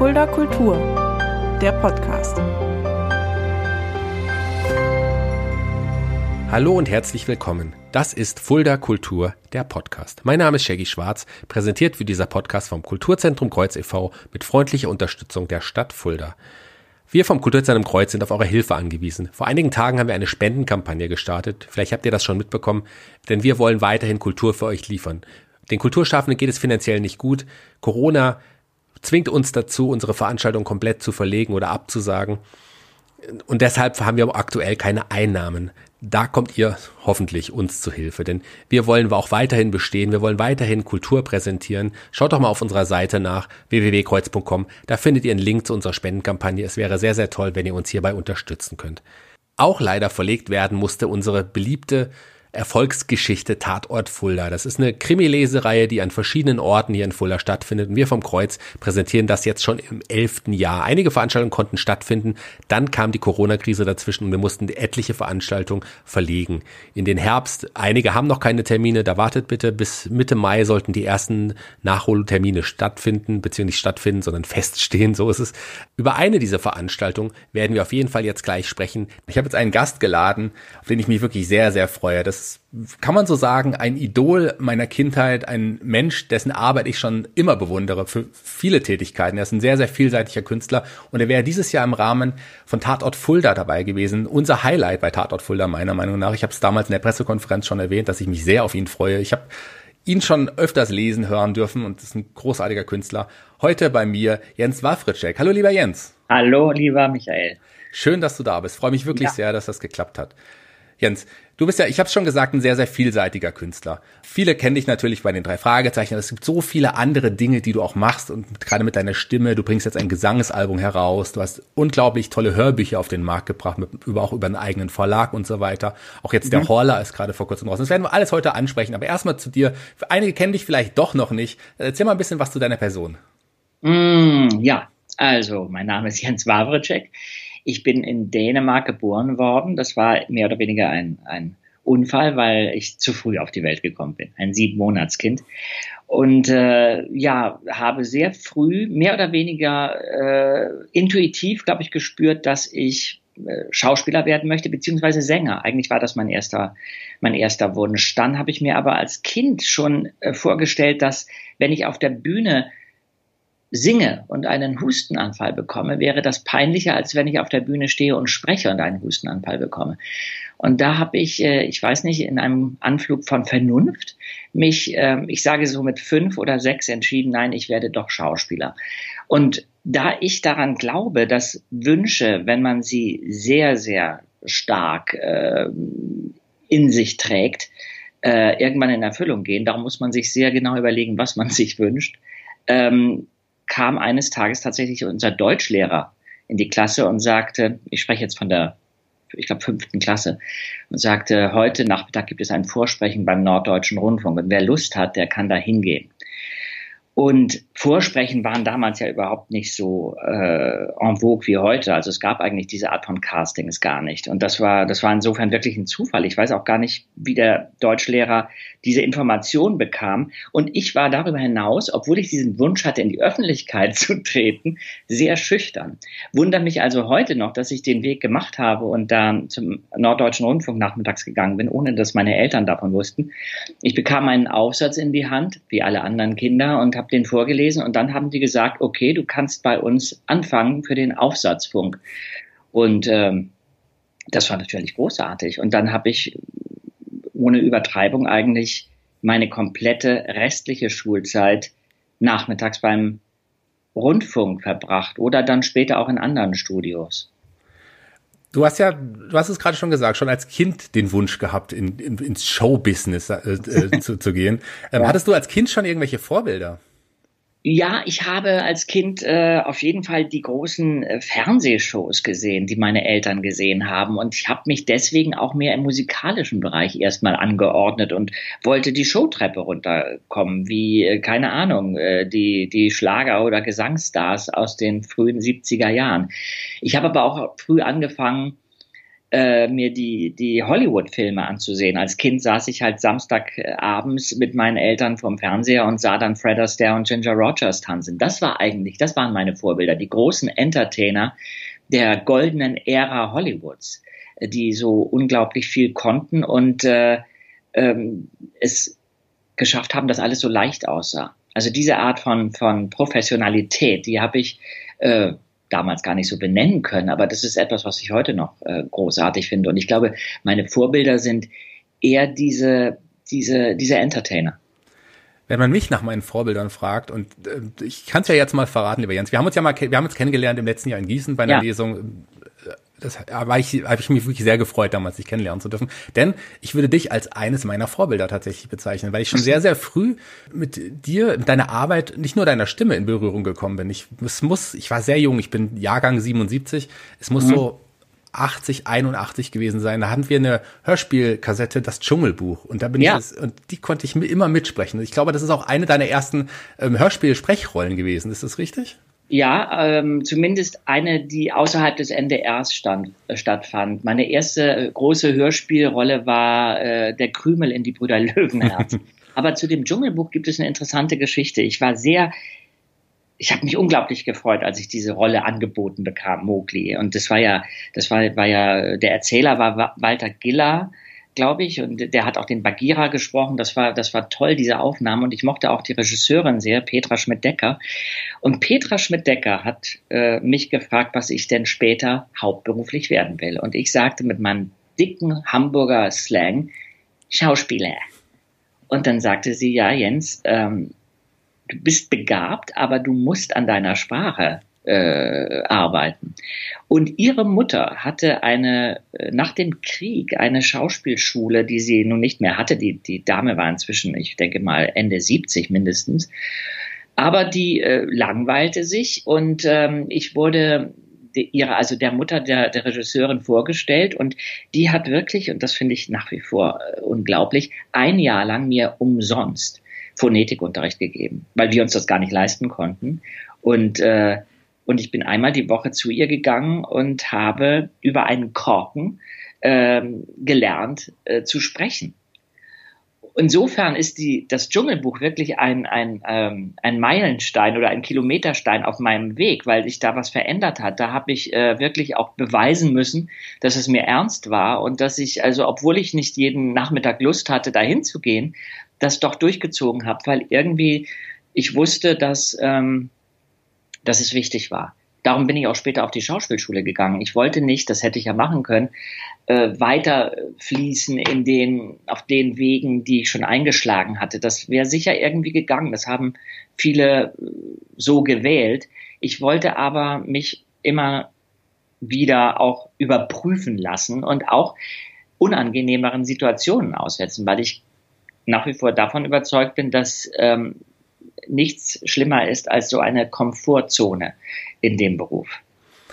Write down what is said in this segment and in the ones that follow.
Fulda Kultur, der Podcast. Hallo und herzlich willkommen. Das ist Fulda Kultur, der Podcast. Mein Name ist Shaggy Schwarz. Präsentiert wird dieser Podcast vom Kulturzentrum Kreuz e.V. mit freundlicher Unterstützung der Stadt Fulda. Wir vom Kulturzentrum Kreuz sind auf eure Hilfe angewiesen. Vor einigen Tagen haben wir eine Spendenkampagne gestartet. Vielleicht habt ihr das schon mitbekommen, denn wir wollen weiterhin Kultur für euch liefern. Den Kulturschaffenden geht es finanziell nicht gut. Corona zwingt uns dazu, unsere Veranstaltung komplett zu verlegen oder abzusagen. Und deshalb haben wir aktuell keine Einnahmen. Da kommt ihr hoffentlich uns zu Hilfe, denn wir wollen auch weiterhin bestehen, wir wollen weiterhin Kultur präsentieren. Schaut doch mal auf unserer Seite nach www.kreuz.com, da findet ihr einen Link zu unserer Spendenkampagne. Es wäre sehr, sehr toll, wenn ihr uns hierbei unterstützen könnt. Auch leider verlegt werden musste unsere beliebte Erfolgsgeschichte Tatort Fulda. Das ist eine Krimilesereihe, die an verschiedenen Orten hier in Fulda stattfindet. Und wir vom Kreuz präsentieren das jetzt schon im elften Jahr. Einige Veranstaltungen konnten stattfinden. Dann kam die Corona-Krise dazwischen und wir mussten etliche Veranstaltungen verlegen. In den Herbst, einige haben noch keine Termine. Da wartet bitte. Bis Mitte Mai sollten die ersten Nachholtermine stattfinden, beziehungsweise nicht stattfinden, sondern feststehen. So ist es. Über eine dieser Veranstaltungen werden wir auf jeden Fall jetzt gleich sprechen. Ich habe jetzt einen Gast geladen, auf den ich mich wirklich sehr, sehr freue. Das kann man so sagen, ein Idol meiner Kindheit, ein Mensch, dessen Arbeit ich schon immer bewundere für viele Tätigkeiten. Er ist ein sehr, sehr vielseitiger Künstler und er wäre dieses Jahr im Rahmen von Tatort Fulda dabei gewesen. Unser Highlight bei Tatort Fulda meiner Meinung nach. Ich habe es damals in der Pressekonferenz schon erwähnt, dass ich mich sehr auf ihn freue. Ich habe ihn schon öfters lesen hören dürfen und ist ein großartiger Künstler. Heute bei mir Jens Wawritschek. Hallo lieber Jens. Hallo lieber Michael. Schön, dass du da bist. Freue mich wirklich ja. sehr, dass das geklappt hat. Jens, du bist ja, ich habe schon gesagt, ein sehr, sehr vielseitiger Künstler. Viele kennen dich natürlich bei den drei Fragezeichen, aber es gibt so viele andere Dinge, die du auch machst und gerade mit deiner Stimme, du bringst jetzt ein Gesangsalbum heraus, du hast unglaublich tolle Hörbücher auf den Markt gebracht, mit, über, auch über einen eigenen Verlag und so weiter. Auch jetzt der mhm. Horler ist gerade vor kurzem raus. Das werden wir alles heute ansprechen, aber erstmal zu dir. Einige kennen dich vielleicht doch noch nicht. Erzähl mal ein bisschen was zu deiner Person. Mm, ja, also mein Name ist Jens Wawritschek. Ich bin in Dänemark geboren worden. Das war mehr oder weniger ein, ein Unfall, weil ich zu früh auf die Welt gekommen bin. Ein sieben Monatskind. Und äh, ja, habe sehr früh, mehr oder weniger äh, intuitiv, glaube ich, gespürt, dass ich äh, Schauspieler werden möchte, beziehungsweise Sänger. Eigentlich war das mein erster, mein erster Wunsch. Dann habe ich mir aber als Kind schon äh, vorgestellt, dass wenn ich auf der Bühne singe und einen Hustenanfall bekomme, wäre das peinlicher, als wenn ich auf der Bühne stehe und spreche und einen Hustenanfall bekomme. Und da habe ich, äh, ich weiß nicht, in einem Anflug von Vernunft mich, ähm, ich sage so mit fünf oder sechs entschieden, nein, ich werde doch Schauspieler. Und da ich daran glaube, dass Wünsche, wenn man sie sehr, sehr stark äh, in sich trägt, äh, irgendwann in Erfüllung gehen, darum muss man sich sehr genau überlegen, was man sich wünscht. Ähm, kam eines Tages tatsächlich unser Deutschlehrer in die Klasse und sagte, ich spreche jetzt von der, ich glaube, fünften Klasse, und sagte, heute Nachmittag gibt es ein Vorsprechen beim Norddeutschen Rundfunk und wer Lust hat, der kann da hingehen. Und Vorsprechen waren damals ja überhaupt nicht so äh, en vogue wie heute. Also es gab eigentlich diese Art von Castings gar nicht. Und das war, das war insofern wirklich ein Zufall. Ich weiß auch gar nicht, wie der Deutschlehrer diese Information bekam. Und ich war darüber hinaus, obwohl ich diesen Wunsch hatte, in die Öffentlichkeit zu treten, sehr schüchtern. Wundert mich also heute noch, dass ich den Weg gemacht habe und da zum Norddeutschen Rundfunk nachmittags gegangen bin, ohne dass meine Eltern davon wussten. Ich bekam einen Aufsatz in die Hand, wie alle anderen Kinder, und habe den vorgelesen und dann haben die gesagt, okay, du kannst bei uns anfangen für den Aufsatzfunk. Und ähm, das war natürlich großartig. Und dann habe ich ohne Übertreibung eigentlich meine komplette restliche Schulzeit nachmittags beim Rundfunk verbracht oder dann später auch in anderen Studios. Du hast ja, du hast es gerade schon gesagt, schon als Kind den Wunsch gehabt, in, in, ins Showbusiness äh, äh, zu, zu gehen. Ähm, ja. Hattest du als Kind schon irgendwelche Vorbilder? Ja, ich habe als Kind äh, auf jeden Fall die großen äh, Fernsehshows gesehen, die meine Eltern gesehen haben. Und ich habe mich deswegen auch mehr im musikalischen Bereich erstmal angeordnet und wollte die Showtreppe runterkommen, wie, äh, keine Ahnung, äh, die, die Schlager- oder Gesangsstars aus den frühen 70er Jahren. Ich habe aber auch früh angefangen, äh, mir die, die Hollywood-Filme anzusehen. Als Kind saß ich halt Samstagabends mit meinen Eltern vorm Fernseher und sah dann Fred Astaire und Ginger Rogers tanzen. Das war eigentlich, das waren meine Vorbilder, die großen Entertainer der goldenen Ära Hollywoods, die so unglaublich viel konnten und äh, ähm, es geschafft haben, dass alles so leicht aussah. Also diese Art von, von Professionalität, die habe ich äh, damals gar nicht so benennen können, aber das ist etwas, was ich heute noch äh, großartig finde. Und ich glaube, meine Vorbilder sind eher diese, diese, diese Entertainer. Wenn man mich nach meinen Vorbildern fragt, und äh, ich kann es ja jetzt mal verraten, lieber Jens, wir haben uns ja mal, wir haben uns kennengelernt im letzten Jahr in Gießen bei einer ja. Lesung das war ich, habe ich mich wirklich sehr gefreut, damals dich kennenlernen zu dürfen. Denn ich würde dich als eines meiner Vorbilder tatsächlich bezeichnen, weil ich schon sehr, sehr früh mit dir, mit deiner Arbeit, nicht nur deiner Stimme in Berührung gekommen bin. Ich, es muss, ich war sehr jung, ich bin Jahrgang 77, es muss mhm. so 80, 81 gewesen sein. Da hatten wir eine Hörspielkassette, das Dschungelbuch. Und da bin ja. ich, und die konnte ich immer mitsprechen. Ich glaube, das ist auch eine deiner ersten ähm, Hörspiel-Sprechrollen gewesen. Ist das richtig? Ja, ähm, zumindest eine, die außerhalb des NDRs stand, äh, stattfand. Meine erste äh, große Hörspielrolle war äh, der Krümel in die Brüder Löwenherz. Aber zu dem Dschungelbuch gibt es eine interessante Geschichte. Ich war sehr, ich habe mich unglaublich gefreut, als ich diese Rolle angeboten bekam, Mowgli. Und das war ja, das war, war ja, der Erzähler war Walter Giller glaube ich, und der hat auch den Bagheera gesprochen. Das war, das war toll, diese Aufnahme. Und ich mochte auch die Regisseurin sehr, Petra Schmidt-Decker. Und Petra Schmidt-Decker hat äh, mich gefragt, was ich denn später hauptberuflich werden will. Und ich sagte mit meinem dicken Hamburger Slang, Schauspieler. Und dann sagte sie, ja, Jens, ähm, du bist begabt, aber du musst an deiner Sprache äh, arbeiten. Und ihre Mutter hatte eine, äh, nach dem Krieg, eine Schauspielschule, die sie nun nicht mehr hatte. Die, die Dame war inzwischen, ich denke mal, Ende 70 mindestens. Aber die äh, langweilte sich und ähm, ich wurde ihre, also der Mutter der, der Regisseurin vorgestellt und die hat wirklich, und das finde ich nach wie vor äh, unglaublich, ein Jahr lang mir umsonst Phonetikunterricht gegeben, weil wir uns das gar nicht leisten konnten. Und äh, und ich bin einmal die Woche zu ihr gegangen und habe über einen Korken ähm, gelernt äh, zu sprechen. Insofern ist die, das Dschungelbuch wirklich ein, ein, ähm, ein Meilenstein oder ein Kilometerstein auf meinem Weg, weil sich da was verändert hat. Da habe ich äh, wirklich auch beweisen müssen, dass es mir ernst war und dass ich, also obwohl ich nicht jeden Nachmittag Lust hatte, dahin zu gehen, das doch durchgezogen habe, weil irgendwie ich wusste, dass ähm, dass es wichtig war. Darum bin ich auch später auf die Schauspielschule gegangen. Ich wollte nicht, das hätte ich ja machen können, äh, weiter fließen in den, auf den Wegen, die ich schon eingeschlagen hatte. Das wäre sicher irgendwie gegangen. Das haben viele äh, so gewählt. Ich wollte aber mich immer wieder auch überprüfen lassen und auch unangenehmeren Situationen aussetzen, weil ich nach wie vor davon überzeugt bin, dass ähm, nichts schlimmer ist als so eine Komfortzone in dem Beruf.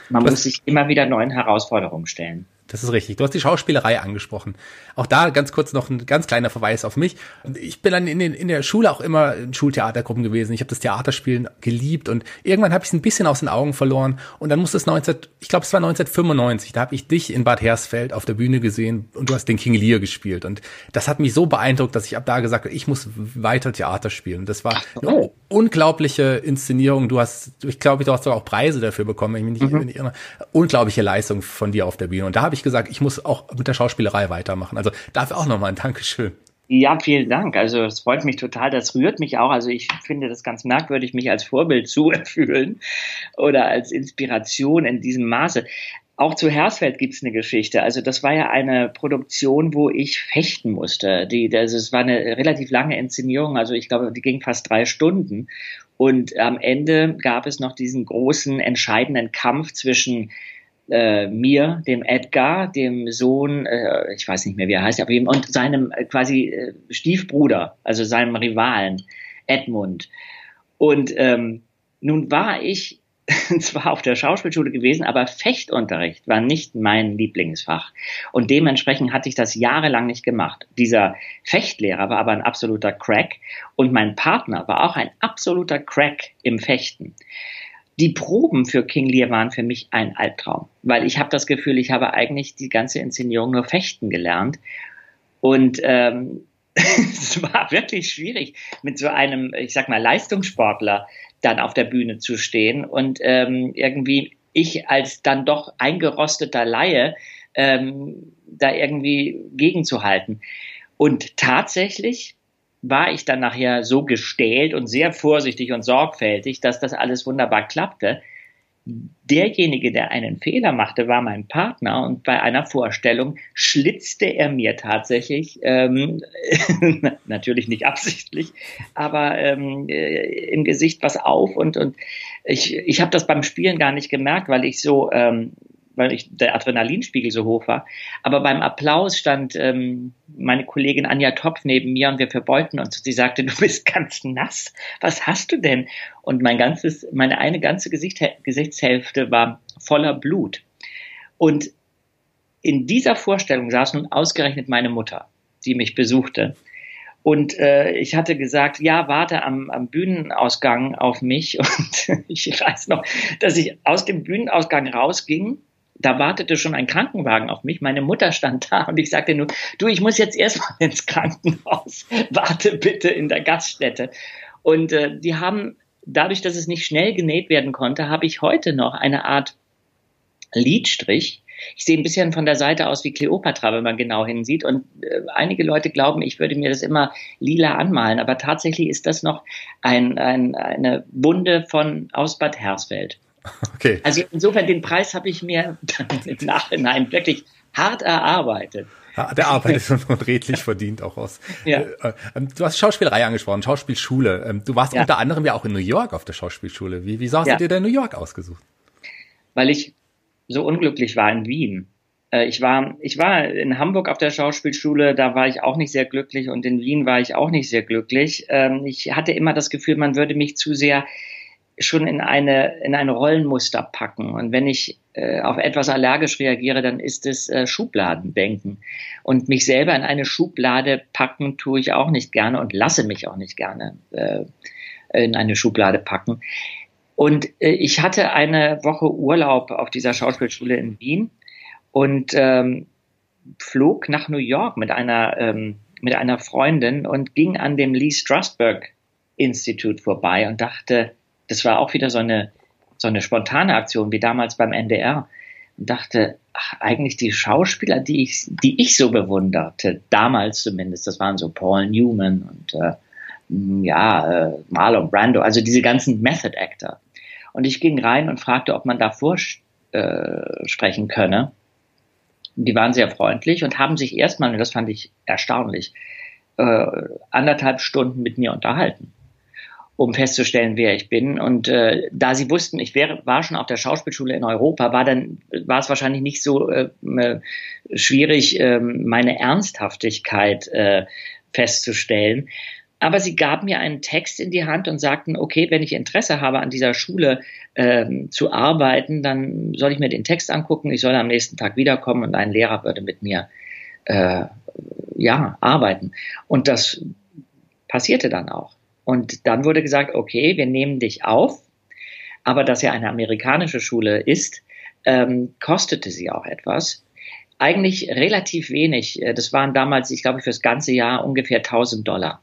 Man Was? muss sich immer wieder neuen Herausforderungen stellen. Das ist richtig. Du hast die Schauspielerei angesprochen. Auch da ganz kurz noch ein ganz kleiner Verweis auf mich. Ich bin dann in, den, in der Schule auch immer in Schultheatergruppen gewesen. Ich habe das Theaterspielen geliebt und irgendwann habe ich es ein bisschen aus den Augen verloren. Und dann musste es 19, ich glaube es war 1995, da habe ich dich in Bad Hersfeld auf der Bühne gesehen und du hast den King Lear gespielt. Und das hat mich so beeindruckt, dass ich ab da gesagt habe, ich muss weiter Theater spielen. Und das war eine unglaubliche Inszenierung. Du hast, ich glaube, du hast sogar auch Preise dafür bekommen, ich mich nicht, mhm. nicht irre. Unglaubliche Leistung von dir auf der Bühne. Und da habe ich gesagt, ich muss auch mit der Schauspielerei weitermachen. Also dafür auch nochmal ein Dankeschön. Ja, vielen Dank. Also es freut mich total. Das rührt mich auch. Also ich finde das ganz merkwürdig, mich als Vorbild zu fühlen oder als Inspiration in diesem Maße. Auch zu Hersfeld gibt's eine Geschichte. Also das war ja eine Produktion, wo ich fechten musste. Die, das, es war eine relativ lange Inszenierung. Also ich glaube, die ging fast drei Stunden. Und am Ende gab es noch diesen großen, entscheidenden Kampf zwischen äh, mir, dem Edgar, dem Sohn, äh, ich weiß nicht mehr, wie er heißt, aber ihm, und seinem äh, quasi äh, Stiefbruder, also seinem Rivalen, Edmund. Und ähm, nun war ich zwar auf der Schauspielschule gewesen, aber Fechtunterricht war nicht mein Lieblingsfach. Und dementsprechend hatte ich das jahrelang nicht gemacht. Dieser Fechtlehrer war aber ein absoluter Crack und mein Partner war auch ein absoluter Crack im Fechten. Die Proben für King Lear waren für mich ein Albtraum, weil ich habe das Gefühl, ich habe eigentlich die ganze Inszenierung nur fechten gelernt. Und ähm, es war wirklich schwierig, mit so einem, ich sag mal, Leistungssportler dann auf der Bühne zu stehen und ähm, irgendwie ich als dann doch eingerosteter Laie ähm, da irgendwie gegenzuhalten. Und tatsächlich war ich dann nachher so gestählt und sehr vorsichtig und sorgfältig, dass das alles wunderbar klappte. Derjenige, der einen Fehler machte, war mein Partner und bei einer Vorstellung schlitzte er mir tatsächlich, ähm, natürlich nicht absichtlich, aber ähm, äh, im Gesicht was auf und, und ich, ich habe das beim Spielen gar nicht gemerkt, weil ich so ähm, weil ich, der Adrenalinspiegel so hoch war. Aber beim Applaus stand ähm, meine Kollegin Anja Topf neben mir und wir verbeugten uns. Sie sagte, du bist ganz nass. Was hast du denn? Und mein ganzes, meine eine ganze Gesicht, Gesichtshälfte war voller Blut. Und in dieser Vorstellung saß nun ausgerechnet meine Mutter, die mich besuchte. Und äh, ich hatte gesagt, ja, warte am, am Bühnenausgang auf mich. Und ich weiß noch, dass ich aus dem Bühnenausgang rausging da wartete schon ein Krankenwagen auf mich. Meine Mutter stand da und ich sagte nur, du, ich muss jetzt erstmal ins Krankenhaus. Warte bitte in der Gaststätte. Und äh, die haben, dadurch, dass es nicht schnell genäht werden konnte, habe ich heute noch eine Art Lidstrich. Ich sehe ein bisschen von der Seite aus wie Kleopatra, wenn man genau hinsieht. Und äh, einige Leute glauben, ich würde mir das immer lila anmalen. Aber tatsächlich ist das noch ein, ein, eine Wunde von aus Bad Hersfeld. Okay. Also insofern, den Preis habe ich mir im Nachhinein wirklich hart erarbeitet. Der Arbeit ist und redlich verdient auch aus. Ja. Äh, ähm, du hast Schauspielerei angesprochen, Schauspielschule. Ähm, du warst ja. unter anderem ja auch in New York auf der Schauspielschule. Wie, wieso hast ja. du dir denn New York ausgesucht? Weil ich so unglücklich war in Wien. Äh, ich war, ich war in Hamburg auf der Schauspielschule, da war ich auch nicht sehr glücklich und in Wien war ich auch nicht sehr glücklich. Ähm, ich hatte immer das Gefühl, man würde mich zu sehr schon in eine, in ein Rollenmuster packen. Und wenn ich äh, auf etwas allergisch reagiere, dann ist es äh, Schubladendenken. Und mich selber in eine Schublade packen tue ich auch nicht gerne und lasse mich auch nicht gerne äh, in eine Schublade packen. Und äh, ich hatte eine Woche Urlaub auf dieser Schauspielschule in Wien und ähm, flog nach New York mit einer, ähm, mit einer Freundin und ging an dem Lee Strasberg Institut vorbei und dachte, das war auch wieder so eine, so eine spontane Aktion wie damals beim NDR und dachte, ach, eigentlich die Schauspieler, die ich, die ich so bewunderte, damals zumindest, das waren so Paul Newman und äh, ja, äh, Marlon Brando, also diese ganzen Method Actor. Und ich ging rein und fragte, ob man da vorsprechen äh, könne. Die waren sehr freundlich und haben sich erstmal, und das fand ich erstaunlich, äh, anderthalb Stunden mit mir unterhalten um festzustellen, wer ich bin. Und äh, da sie wussten, ich wäre, war schon auf der Schauspielschule in Europa, war dann war es wahrscheinlich nicht so äh, äh, schwierig, äh, meine Ernsthaftigkeit äh, festzustellen. Aber sie gaben mir einen Text in die Hand und sagten, okay, wenn ich Interesse habe, an dieser Schule ähm, zu arbeiten, dann soll ich mir den Text angucken, ich soll am nächsten Tag wiederkommen und ein Lehrer würde mit mir äh, ja arbeiten. Und das passierte dann auch. Und dann wurde gesagt, okay, wir nehmen dich auf, aber dass er eine amerikanische Schule ist, ähm, kostete sie auch etwas. Eigentlich relativ wenig. Äh, das waren damals, ich glaube, fürs ganze Jahr ungefähr 1000 Dollar.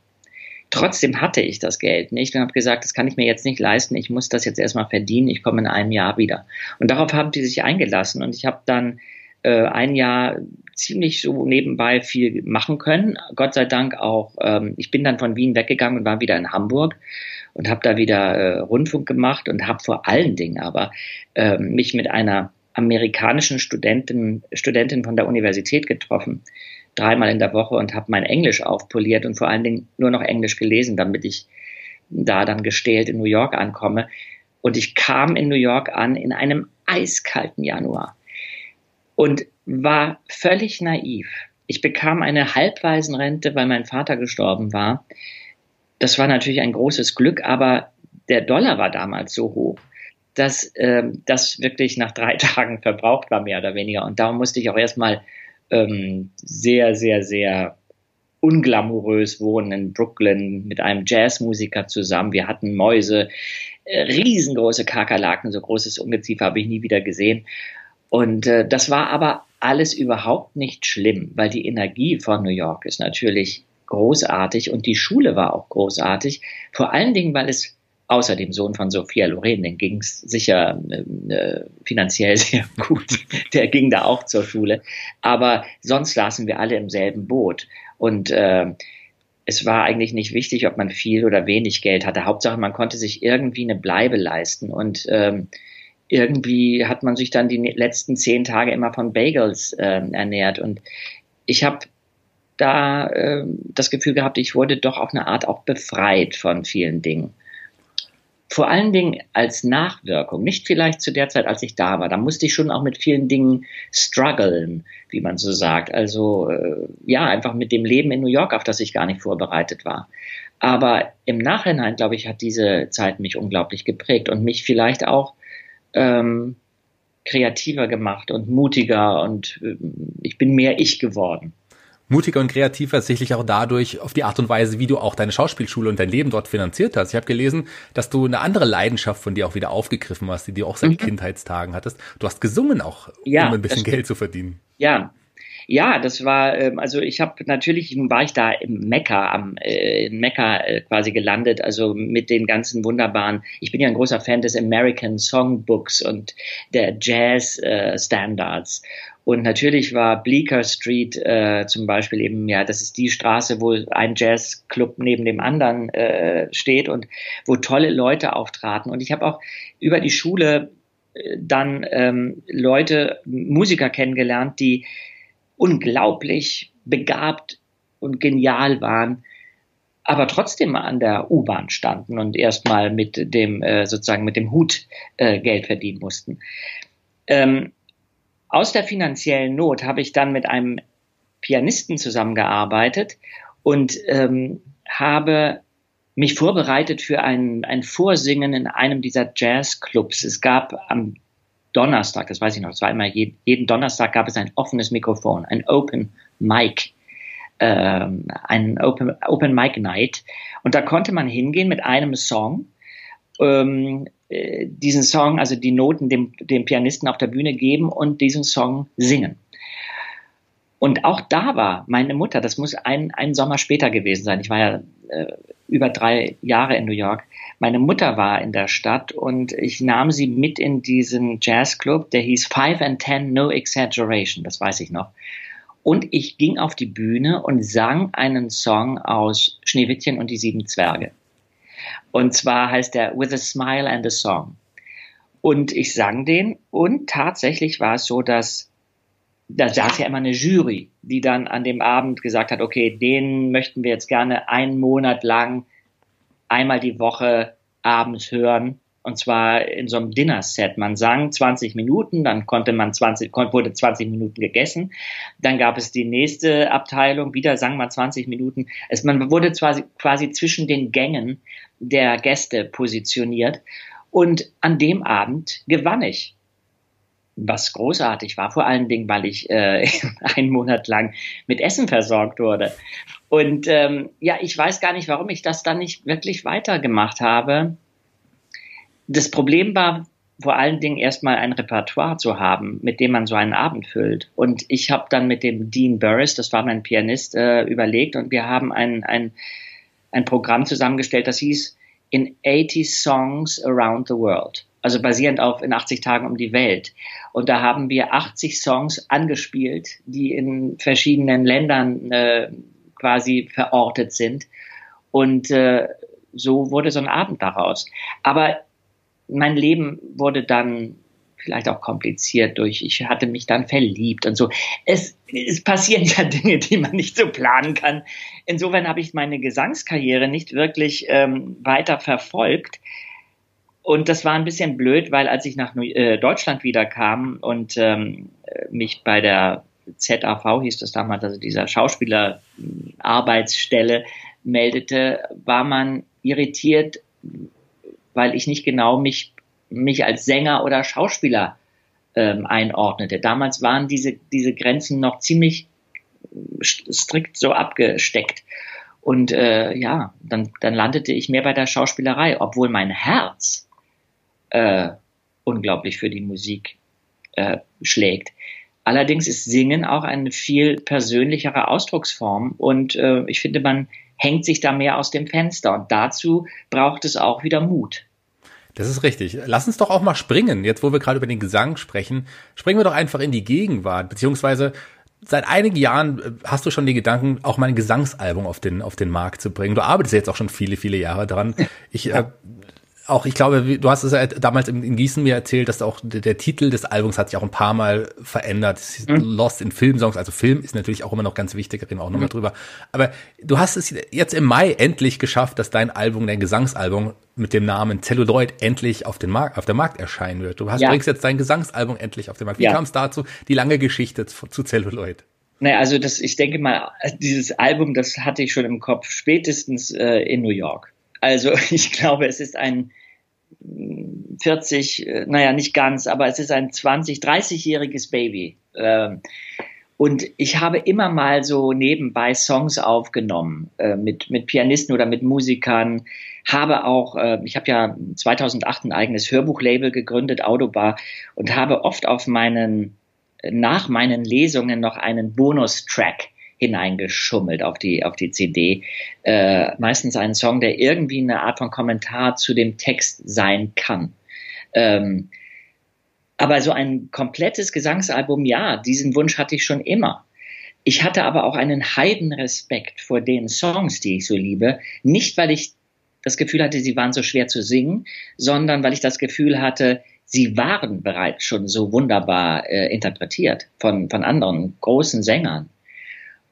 Trotzdem hatte ich das Geld nicht und habe gesagt, das kann ich mir jetzt nicht leisten. Ich muss das jetzt erstmal verdienen. Ich komme in einem Jahr wieder. Und darauf haben die sich eingelassen. Und ich habe dann äh, ein Jahr ziemlich so nebenbei viel machen können. Gott sei Dank auch, ähm, ich bin dann von Wien weggegangen und war wieder in Hamburg und habe da wieder äh, Rundfunk gemacht und habe vor allen Dingen aber äh, mich mit einer amerikanischen Studentin, Studentin von der Universität getroffen, dreimal in der Woche und habe mein Englisch aufpoliert und vor allen Dingen nur noch Englisch gelesen, damit ich da dann gestählt in New York ankomme. Und ich kam in New York an in einem eiskalten Januar und war völlig naiv. Ich bekam eine Halbwaisenrente, weil mein Vater gestorben war. Das war natürlich ein großes Glück, aber der Dollar war damals so hoch, dass äh, das wirklich nach drei Tagen verbraucht war, mehr oder weniger. Und darum musste ich auch erstmal ähm, sehr, sehr, sehr unglamourös wohnen in Brooklyn mit einem Jazzmusiker zusammen. Wir hatten Mäuse äh, riesengroße Kakerlaken, so großes Ungeziefer habe ich nie wieder gesehen. Und äh, das war aber alles überhaupt nicht schlimm, weil die Energie von New York ist natürlich großartig und die Schule war auch großartig. Vor allen Dingen, weil es außer dem Sohn von Sophia Loren, den ging es sicher äh, finanziell sehr gut. Der ging da auch zur Schule. Aber sonst saßen wir alle im selben Boot. Und äh, es war eigentlich nicht wichtig, ob man viel oder wenig Geld hatte. Hauptsache, man konnte sich irgendwie eine Bleibe leisten. Und ähm, irgendwie hat man sich dann die letzten zehn Tage immer von Bagels äh, ernährt. Und ich habe da äh, das Gefühl gehabt, ich wurde doch auf eine Art auch befreit von vielen Dingen. Vor allen Dingen als Nachwirkung, nicht vielleicht zu der Zeit, als ich da war. Da musste ich schon auch mit vielen Dingen strugglen, wie man so sagt. Also äh, ja, einfach mit dem Leben in New York, auf das ich gar nicht vorbereitet war. Aber im Nachhinein, glaube ich, hat diese Zeit mich unglaublich geprägt und mich vielleicht auch ähm, kreativer gemacht und mutiger und äh, ich bin mehr ich geworden. Mutiger und kreativer sicherlich auch dadurch auf die Art und Weise, wie du auch deine Schauspielschule und dein Leben dort finanziert hast. Ich habe gelesen, dass du eine andere Leidenschaft von dir auch wieder aufgegriffen hast, die du auch seit mhm. Kindheitstagen hattest. Du hast gesungen auch, ja, um ein bisschen Geld zu verdienen. Ja, ja, das war, ähm, also ich habe natürlich, nun war ich da im Mekka, am, äh, in Mekka äh, quasi gelandet, also mit den ganzen wunderbaren, ich bin ja ein großer Fan des American Songbooks und der Jazz äh, Standards. Und natürlich war Bleecker Street äh, zum Beispiel eben, ja, das ist die Straße, wo ein Jazzclub neben dem anderen äh, steht und wo tolle Leute auftraten. Und ich habe auch über die Schule äh, dann ähm, Leute, Musiker kennengelernt, die unglaublich begabt und genial waren, aber trotzdem an der U-Bahn standen und erstmal mit dem äh, sozusagen mit dem Hut äh, Geld verdienen mussten. Ähm, aus der finanziellen Not habe ich dann mit einem Pianisten zusammengearbeitet und ähm, habe mich vorbereitet für ein, ein Vorsingen in einem dieser Jazzclubs. Es gab am Donnerstag, das weiß ich noch, immer jeden, jeden Donnerstag gab es ein offenes Mikrofon, ein Open Mic, ähm, ein Open, Open Mic Night. Und da konnte man hingehen mit einem Song, ähm, äh, diesen Song, also die Noten dem, dem Pianisten auf der Bühne geben und diesen Song singen. Und auch da war meine Mutter, das muss ein, ein Sommer später gewesen sein, ich war ja äh, über drei Jahre in New York, meine Mutter war in der Stadt und ich nahm sie mit in diesen Jazzclub, der hieß Five and Ten No Exaggeration, das weiß ich noch. Und ich ging auf die Bühne und sang einen Song aus Schneewittchen und die sieben Zwerge. Und zwar heißt der With a Smile and a Song. Und ich sang den und tatsächlich war es so, dass da saß ja immer eine Jury, die dann an dem Abend gesagt hat, okay, den möchten wir jetzt gerne einen Monat lang einmal die Woche abends hören. Und zwar in so einem Dinner-Set. Man sang 20 Minuten, dann konnte man 20, wurde 20 Minuten gegessen. Dann gab es die nächste Abteilung, wieder sang man 20 Minuten. Es, man wurde quasi, quasi zwischen den Gängen der Gäste positioniert. Und an dem Abend gewann ich was großartig war, vor allen Dingen, weil ich äh, einen Monat lang mit Essen versorgt wurde. Und ähm, ja, ich weiß gar nicht, warum ich das dann nicht wirklich weitergemacht habe. Das Problem war vor allen Dingen erstmal ein Repertoire zu haben, mit dem man so einen Abend füllt. Und ich habe dann mit dem Dean Burris, das war mein Pianist, äh, überlegt und wir haben ein, ein, ein Programm zusammengestellt, das hieß In 80 Songs Around the World also basierend auf in 80 Tagen um die Welt. Und da haben wir 80 Songs angespielt, die in verschiedenen Ländern äh, quasi verortet sind. Und äh, so wurde so ein Abend daraus. Aber mein Leben wurde dann vielleicht auch kompliziert durch, ich hatte mich dann verliebt und so. Es, es passieren ja Dinge, die man nicht so planen kann. Insofern habe ich meine Gesangskarriere nicht wirklich ähm, weiter verfolgt. Und das war ein bisschen blöd, weil als ich nach äh, Deutschland wieder kam und ähm, mich bei der ZAV hieß das damals, also dieser Schauspielerarbeitsstelle meldete, war man irritiert, weil ich nicht genau mich, mich als Sänger oder Schauspieler ähm, einordnete. Damals waren diese, diese Grenzen noch ziemlich strikt so abgesteckt. Und äh, ja, dann, dann landete ich mehr bei der Schauspielerei, obwohl mein Herz äh, unglaublich für die Musik äh, schlägt. Allerdings ist Singen auch eine viel persönlichere Ausdrucksform und äh, ich finde, man hängt sich da mehr aus dem Fenster und dazu braucht es auch wieder Mut. Das ist richtig. Lass uns doch auch mal springen. Jetzt, wo wir gerade über den Gesang sprechen, springen wir doch einfach in die Gegenwart, beziehungsweise seit einigen Jahren äh, hast du schon die Gedanken, auch mal ein Gesangsalbum auf den, auf den Markt zu bringen. Du arbeitest jetzt auch schon viele, viele Jahre dran. Ich äh, auch, ich glaube, du hast es ja damals in, Gießen mir erzählt, dass auch der, Titel des Albums hat sich auch ein paar Mal verändert. Mhm. Lost in Filmsongs, also Film ist natürlich auch immer noch ganz wichtig, reden wir auch nochmal mhm. drüber. Aber du hast es jetzt im Mai endlich geschafft, dass dein Album, dein Gesangsalbum mit dem Namen Celluloid endlich auf den Markt, auf der Markt erscheinen wird. Du hast, ja. bringst jetzt dein Gesangsalbum endlich auf den Markt. Wie ja. kam es dazu? Die lange Geschichte zu, zu Celluloid. Naja, also das, ich denke mal, dieses Album, das hatte ich schon im Kopf, spätestens äh, in New York. Also ich glaube, es ist ein 40, äh, naja, nicht ganz, aber es ist ein 20, 30-jähriges Baby. Ähm, und ich habe immer mal so nebenbei Songs aufgenommen äh, mit, mit Pianisten oder mit Musikern. Habe auch, äh, ich habe ja 2008 ein eigenes Hörbuchlabel gegründet, Autobar, und habe oft auf meinen, nach meinen Lesungen noch einen Bonustrack hineingeschummelt auf die, auf die CD. Äh, meistens einen Song, der irgendwie eine Art von Kommentar zu dem Text sein kann. Ähm, aber so ein komplettes Gesangsalbum, ja, diesen Wunsch hatte ich schon immer. Ich hatte aber auch einen Heidenrespekt vor den Songs, die ich so liebe. Nicht, weil ich das Gefühl hatte, sie waren so schwer zu singen, sondern weil ich das Gefühl hatte, sie waren bereits schon so wunderbar äh, interpretiert von, von anderen großen Sängern.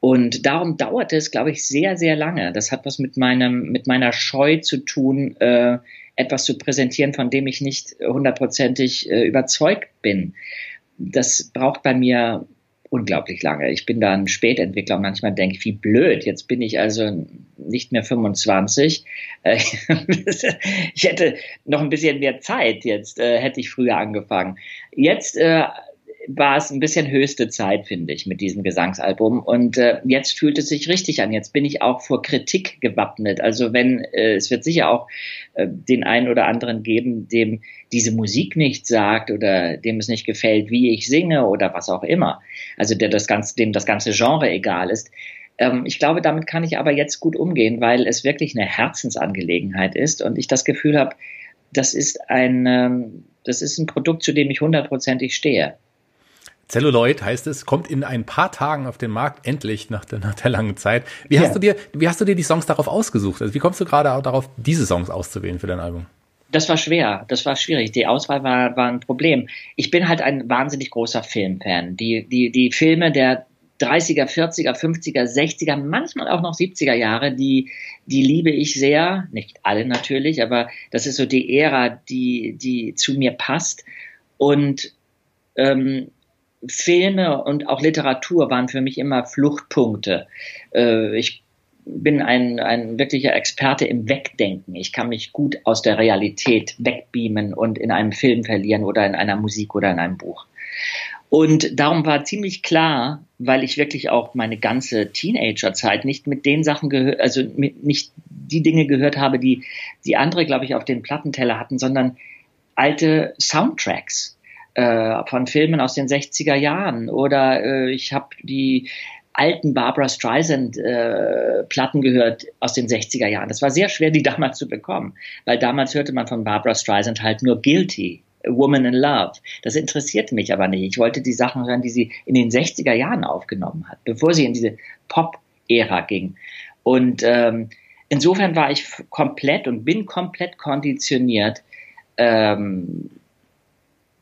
Und darum dauerte es, glaube ich, sehr, sehr lange. Das hat was mit meinem, mit meiner Scheu zu tun, äh, etwas zu präsentieren, von dem ich nicht hundertprozentig äh, überzeugt bin. Das braucht bei mir unglaublich lange. Ich bin da ein Spätentwickler manchmal denke ich, wie blöd. Jetzt bin ich also nicht mehr 25. Äh, ich hätte noch ein bisschen mehr Zeit. Jetzt äh, hätte ich früher angefangen. Jetzt äh, war es ein bisschen höchste Zeit, finde ich, mit diesem Gesangsalbum. Und äh, jetzt fühlt es sich richtig an. Jetzt bin ich auch vor Kritik gewappnet. Also wenn, äh, es wird sicher auch äh, den einen oder anderen geben, dem diese Musik nicht sagt oder dem es nicht gefällt, wie ich singe oder was auch immer. Also der das ganze, dem das ganze Genre egal ist. Ähm, ich glaube, damit kann ich aber jetzt gut umgehen, weil es wirklich eine Herzensangelegenheit ist und ich das Gefühl habe, das ist ein, ähm, das ist ein Produkt, zu dem ich hundertprozentig stehe. Celluloid heißt es, kommt in ein paar Tagen auf den Markt, endlich nach der, nach der langen Zeit. Wie ja. hast du dir, wie hast du dir die Songs darauf ausgesucht? Also wie kommst du gerade darauf, diese Songs auszuwählen für dein Album? Das war schwer, das war schwierig. Die Auswahl war, war ein Problem. Ich bin halt ein wahnsinnig großer Filmfan. Die, die, die Filme der 30er, 40er, 50er, 60er, manchmal auch noch 70er Jahre, die, die liebe ich sehr. Nicht alle natürlich, aber das ist so die Ära, die, die zu mir passt. Und ähm, Filme und auch Literatur waren für mich immer Fluchtpunkte. Äh, ich bin ein, ein wirklicher Experte im Wegdenken. Ich kann mich gut aus der Realität wegbeamen und in einem Film verlieren oder in einer Musik oder in einem Buch. Und darum war ziemlich klar, weil ich wirklich auch meine ganze Teenagerzeit nicht mit den Sachen gehört, also nicht die Dinge gehört habe, die die andere, glaube ich, auf den Plattenteller hatten, sondern alte Soundtracks äh, von Filmen aus den 60er Jahren oder äh, ich habe die alten Barbara Streisand äh, Platten gehört aus den 60er Jahren. Das war sehr schwer, die damals zu bekommen, weil damals hörte man von Barbara Streisand halt nur Guilty, A Woman in Love. Das interessierte mich aber nicht. Ich wollte die Sachen hören, die sie in den 60er Jahren aufgenommen hat, bevor sie in diese Pop-Ära ging. Und ähm, insofern war ich komplett und bin komplett konditioniert, ähm,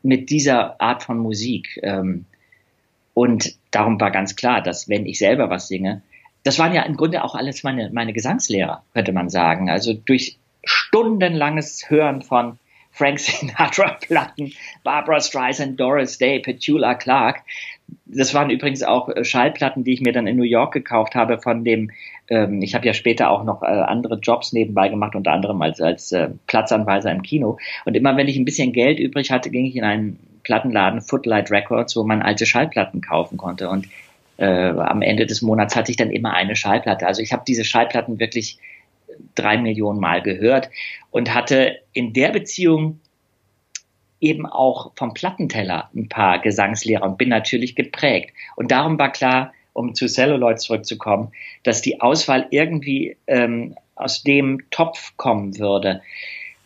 mit dieser Art von Musik. Ähm, und darum war ganz klar, dass wenn ich selber was singe, das waren ja im Grunde auch alles meine, meine Gesangslehrer, könnte man sagen. Also durch stundenlanges Hören von Frank Sinatra-Platten, Barbara Streisand, Doris Day, Petula Clark. Das waren übrigens auch äh, Schallplatten, die ich mir dann in New York gekauft habe von dem, ähm, ich habe ja später auch noch äh, andere Jobs nebenbei gemacht, unter anderem als, als äh, Platzanweiser im Kino. Und immer wenn ich ein bisschen Geld übrig hatte, ging ich in einen Plattenladen, Footlight Records, wo man alte Schallplatten kaufen konnte. Und äh, am Ende des Monats hatte ich dann immer eine Schallplatte. Also ich habe diese Schallplatten wirklich drei Millionen Mal gehört und hatte in der Beziehung eben auch vom Plattenteller ein paar Gesangslehrer und bin natürlich geprägt. Und darum war klar, um zu Celluloid zurückzukommen, dass die Auswahl irgendwie ähm, aus dem Topf kommen würde.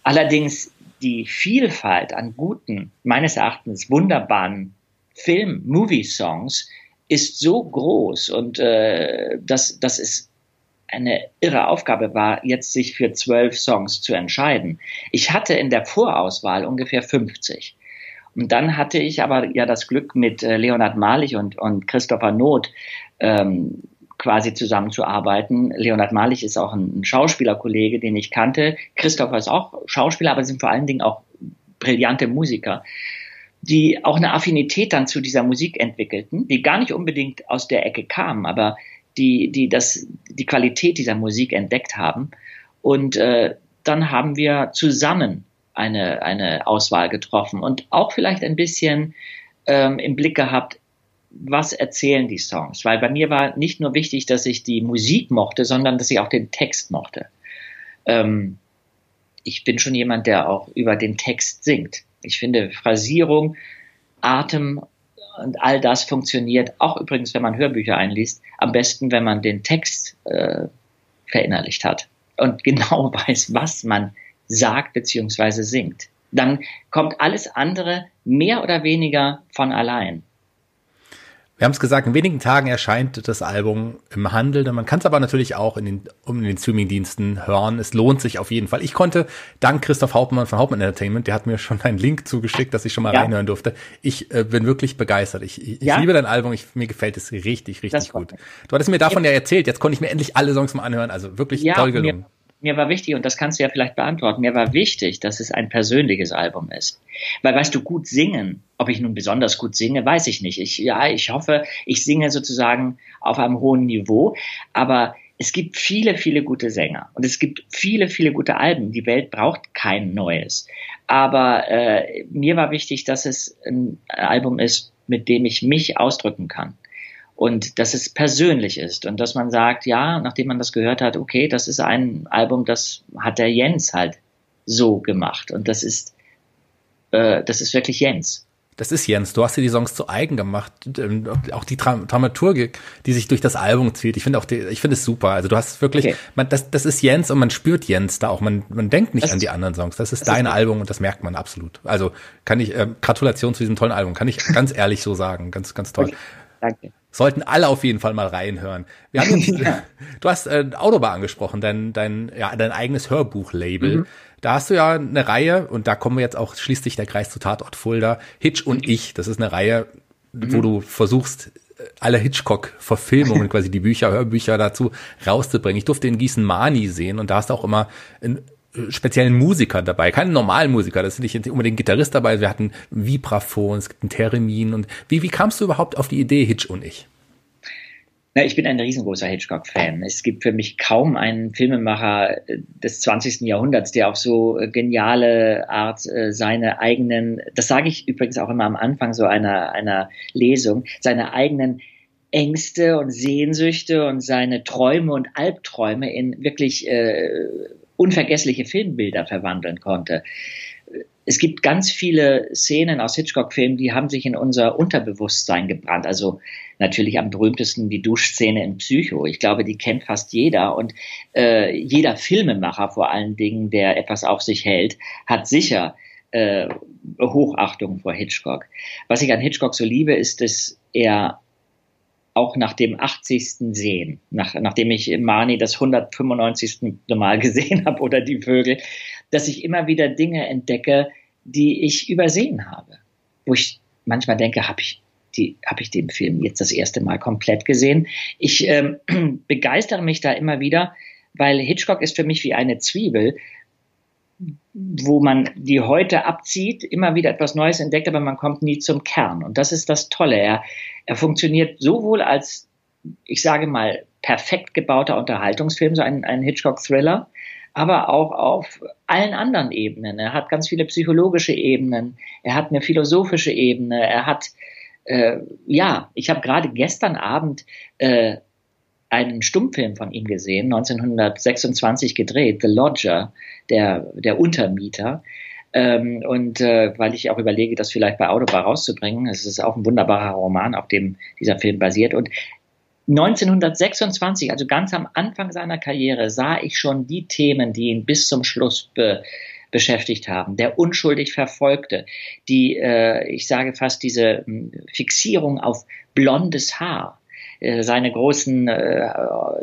Allerdings die Vielfalt an guten, meines Erachtens wunderbaren Film, Movie-Songs ist so groß und äh, dass, dass es eine irre Aufgabe war, jetzt sich für zwölf Songs zu entscheiden. Ich hatte in der Vorauswahl ungefähr 50. Und dann hatte ich aber ja das Glück, mit äh, Leonhard Malich und, und Christopher Not ähm, quasi zusammenzuarbeiten. Leonhard Malich ist auch ein, Schauspielerkollege, den ich kannte. Christopher ist auch Schauspieler, aber sind vor allen Dingen auch brillante Musiker die auch eine Affinität dann zu dieser Musik entwickelten, die gar nicht unbedingt aus der Ecke kamen, aber die, die das, die Qualität dieser Musik entdeckt haben. Und äh, dann haben wir zusammen eine, eine Auswahl getroffen und auch vielleicht ein bisschen ähm, im Blick gehabt, was erzählen die Songs? Weil bei mir war nicht nur wichtig, dass ich die Musik mochte, sondern dass ich auch den Text mochte. Ähm, ich bin schon jemand, der auch über den Text singt. Ich finde Phrasierung, Atem und all das funktioniert, auch übrigens, wenn man Hörbücher einliest, am besten, wenn man den Text äh, verinnerlicht hat und genau weiß, was man sagt bzw. singt. Dann kommt alles andere mehr oder weniger von allein. Wir haben es gesagt, in wenigen Tagen erscheint das Album im Handel. Man kann es aber natürlich auch in den, um in den Streamingdiensten hören. Es lohnt sich auf jeden Fall. Ich konnte dank Christoph Hauptmann von Hauptmann Entertainment, der hat mir schon einen Link zugeschickt, dass ich schon mal ja. reinhören durfte. Ich äh, bin wirklich begeistert. Ich, ich, ja? liebe dein Album. Ich, mir gefällt es richtig, richtig gut. Du hattest mir davon ja erzählt. Jetzt konnte ich mir endlich alle Songs mal anhören. Also wirklich toll gelungen. Mir, mir war wichtig, und das kannst du ja vielleicht beantworten, mir war wichtig, dass es ein persönliches Album ist. Weil, weißt du, gut singen, ob ich nun besonders gut singe, weiß ich nicht. Ich, ja, ich hoffe, ich singe sozusagen auf einem hohen Niveau, aber es gibt viele, viele gute Sänger und es gibt viele, viele gute Alben. Die Welt braucht kein neues. Aber äh, mir war wichtig, dass es ein Album ist, mit dem ich mich ausdrücken kann und dass es persönlich ist und dass man sagt, ja, nachdem man das gehört hat, okay, das ist ein Album, das hat der Jens halt so gemacht und das ist, äh, das ist wirklich Jens. Das ist Jens. Du hast dir die Songs zu eigen gemacht. Ähm, auch die Dramaturgik, die sich durch das Album zieht. Ich finde auch, die, ich finde es super. Also du hast wirklich, okay. man, das, das ist Jens und man spürt Jens da auch. Man, man denkt nicht das an die anderen Songs. Das ist das dein ist Album und das merkt man absolut. Also kann ich, äh, Gratulation zu diesem tollen Album. Kann ich ganz ehrlich so sagen. Ganz, ganz toll. Okay. Danke. Sollten alle auf jeden Fall mal reinhören. Wir haben uns, ja. Du hast äh, Autobar angesprochen, dein, dein, ja, dein eigenes Hörbuchlabel. Mhm. Da hast du ja eine Reihe, und da kommen wir jetzt auch schließlich der Kreis zu Tatort Fulda, Hitch und ich. Das ist eine Reihe, mhm. wo du versuchst, alle Hitchcock-Verfilmungen, quasi die Bücher, Hörbücher dazu rauszubringen. Ich durfte in Gießen Mani sehen und da hast du auch immer ein speziellen Musiker dabei, keine normalen Musiker, das ist nicht unbedingt Gitarrist dabei, wir hatten Vibraphon, es gibt einen Theremin und wie, wie kamst du überhaupt auf die Idee, Hitch und ich? Na, ich bin ein riesengroßer Hitchcock-Fan. Es gibt für mich kaum einen Filmemacher des 20. Jahrhunderts, der auf so geniale Art äh, seine eigenen, das sage ich übrigens auch immer am Anfang so einer, einer Lesung, seine eigenen Ängste und Sehnsüchte und seine Träume und Albträume in wirklich äh, unvergessliche Filmbilder verwandeln konnte. Es gibt ganz viele Szenen aus Hitchcock-Filmen, die haben sich in unser Unterbewusstsein gebrannt. Also natürlich am berühmtesten die Duschszene in Psycho. Ich glaube, die kennt fast jeder und äh, jeder Filmemacher vor allen Dingen, der etwas auf sich hält, hat sicher äh, Hochachtung vor Hitchcock. Was ich an Hitchcock so liebe, ist, dass er auch nach dem 80. Sehen, nach, nachdem ich Mani das 195. Mal gesehen habe oder die Vögel, dass ich immer wieder Dinge entdecke, die ich übersehen habe. Wo ich manchmal denke, habe ich die, habe ich den Film jetzt das erste Mal komplett gesehen. Ich ähm, begeistere mich da immer wieder, weil Hitchcock ist für mich wie eine Zwiebel, wo man die heute abzieht, immer wieder etwas Neues entdeckt, aber man kommt nie zum Kern. Und das ist das Tolle. Er, er funktioniert sowohl als, ich sage mal, perfekt gebauter Unterhaltungsfilm, so ein, ein Hitchcock-Thriller, aber auch auf allen anderen Ebenen. Er hat ganz viele psychologische Ebenen, er hat eine philosophische Ebene, er hat, äh, ja, ich habe gerade gestern Abend äh, einen Stummfilm von ihm gesehen, 1926 gedreht, The Lodger, der, der Untermieter. Ähm, und äh, weil ich auch überlege, das vielleicht bei Autobahn rauszubringen. Es ist auch ein wunderbarer Roman, auf dem dieser Film basiert. Und 1926, also ganz am Anfang seiner Karriere, sah ich schon die Themen, die ihn bis zum Schluss be beschäftigt haben. Der unschuldig Verfolgte, die, äh, ich sage fast diese hm, Fixierung auf blondes Haar. Äh, seine großen äh,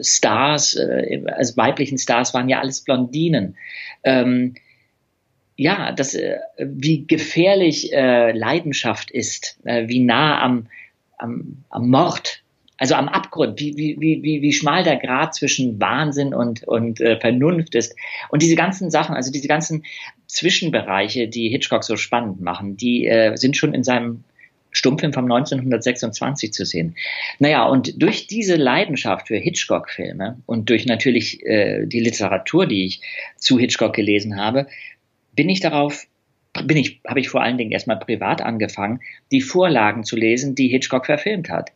Stars, äh, also weiblichen Stars waren ja alles Blondinen. Ähm, ja, das, wie gefährlich äh, Leidenschaft ist, wie nah am, am, am Mord also am Abgrund, wie, wie, wie, wie schmal der Grad zwischen Wahnsinn und, und äh, Vernunft ist. Und diese ganzen Sachen, also diese ganzen Zwischenbereiche, die Hitchcock so spannend machen, die äh, sind schon in seinem Stummfilm von 1926 zu sehen. Naja, und durch diese Leidenschaft für Hitchcock-Filme und durch natürlich äh, die Literatur, die ich zu Hitchcock gelesen habe, bin ich darauf bin ich, habe ich vor allen Dingen erstmal privat angefangen, die Vorlagen zu lesen, die Hitchcock verfilmt hat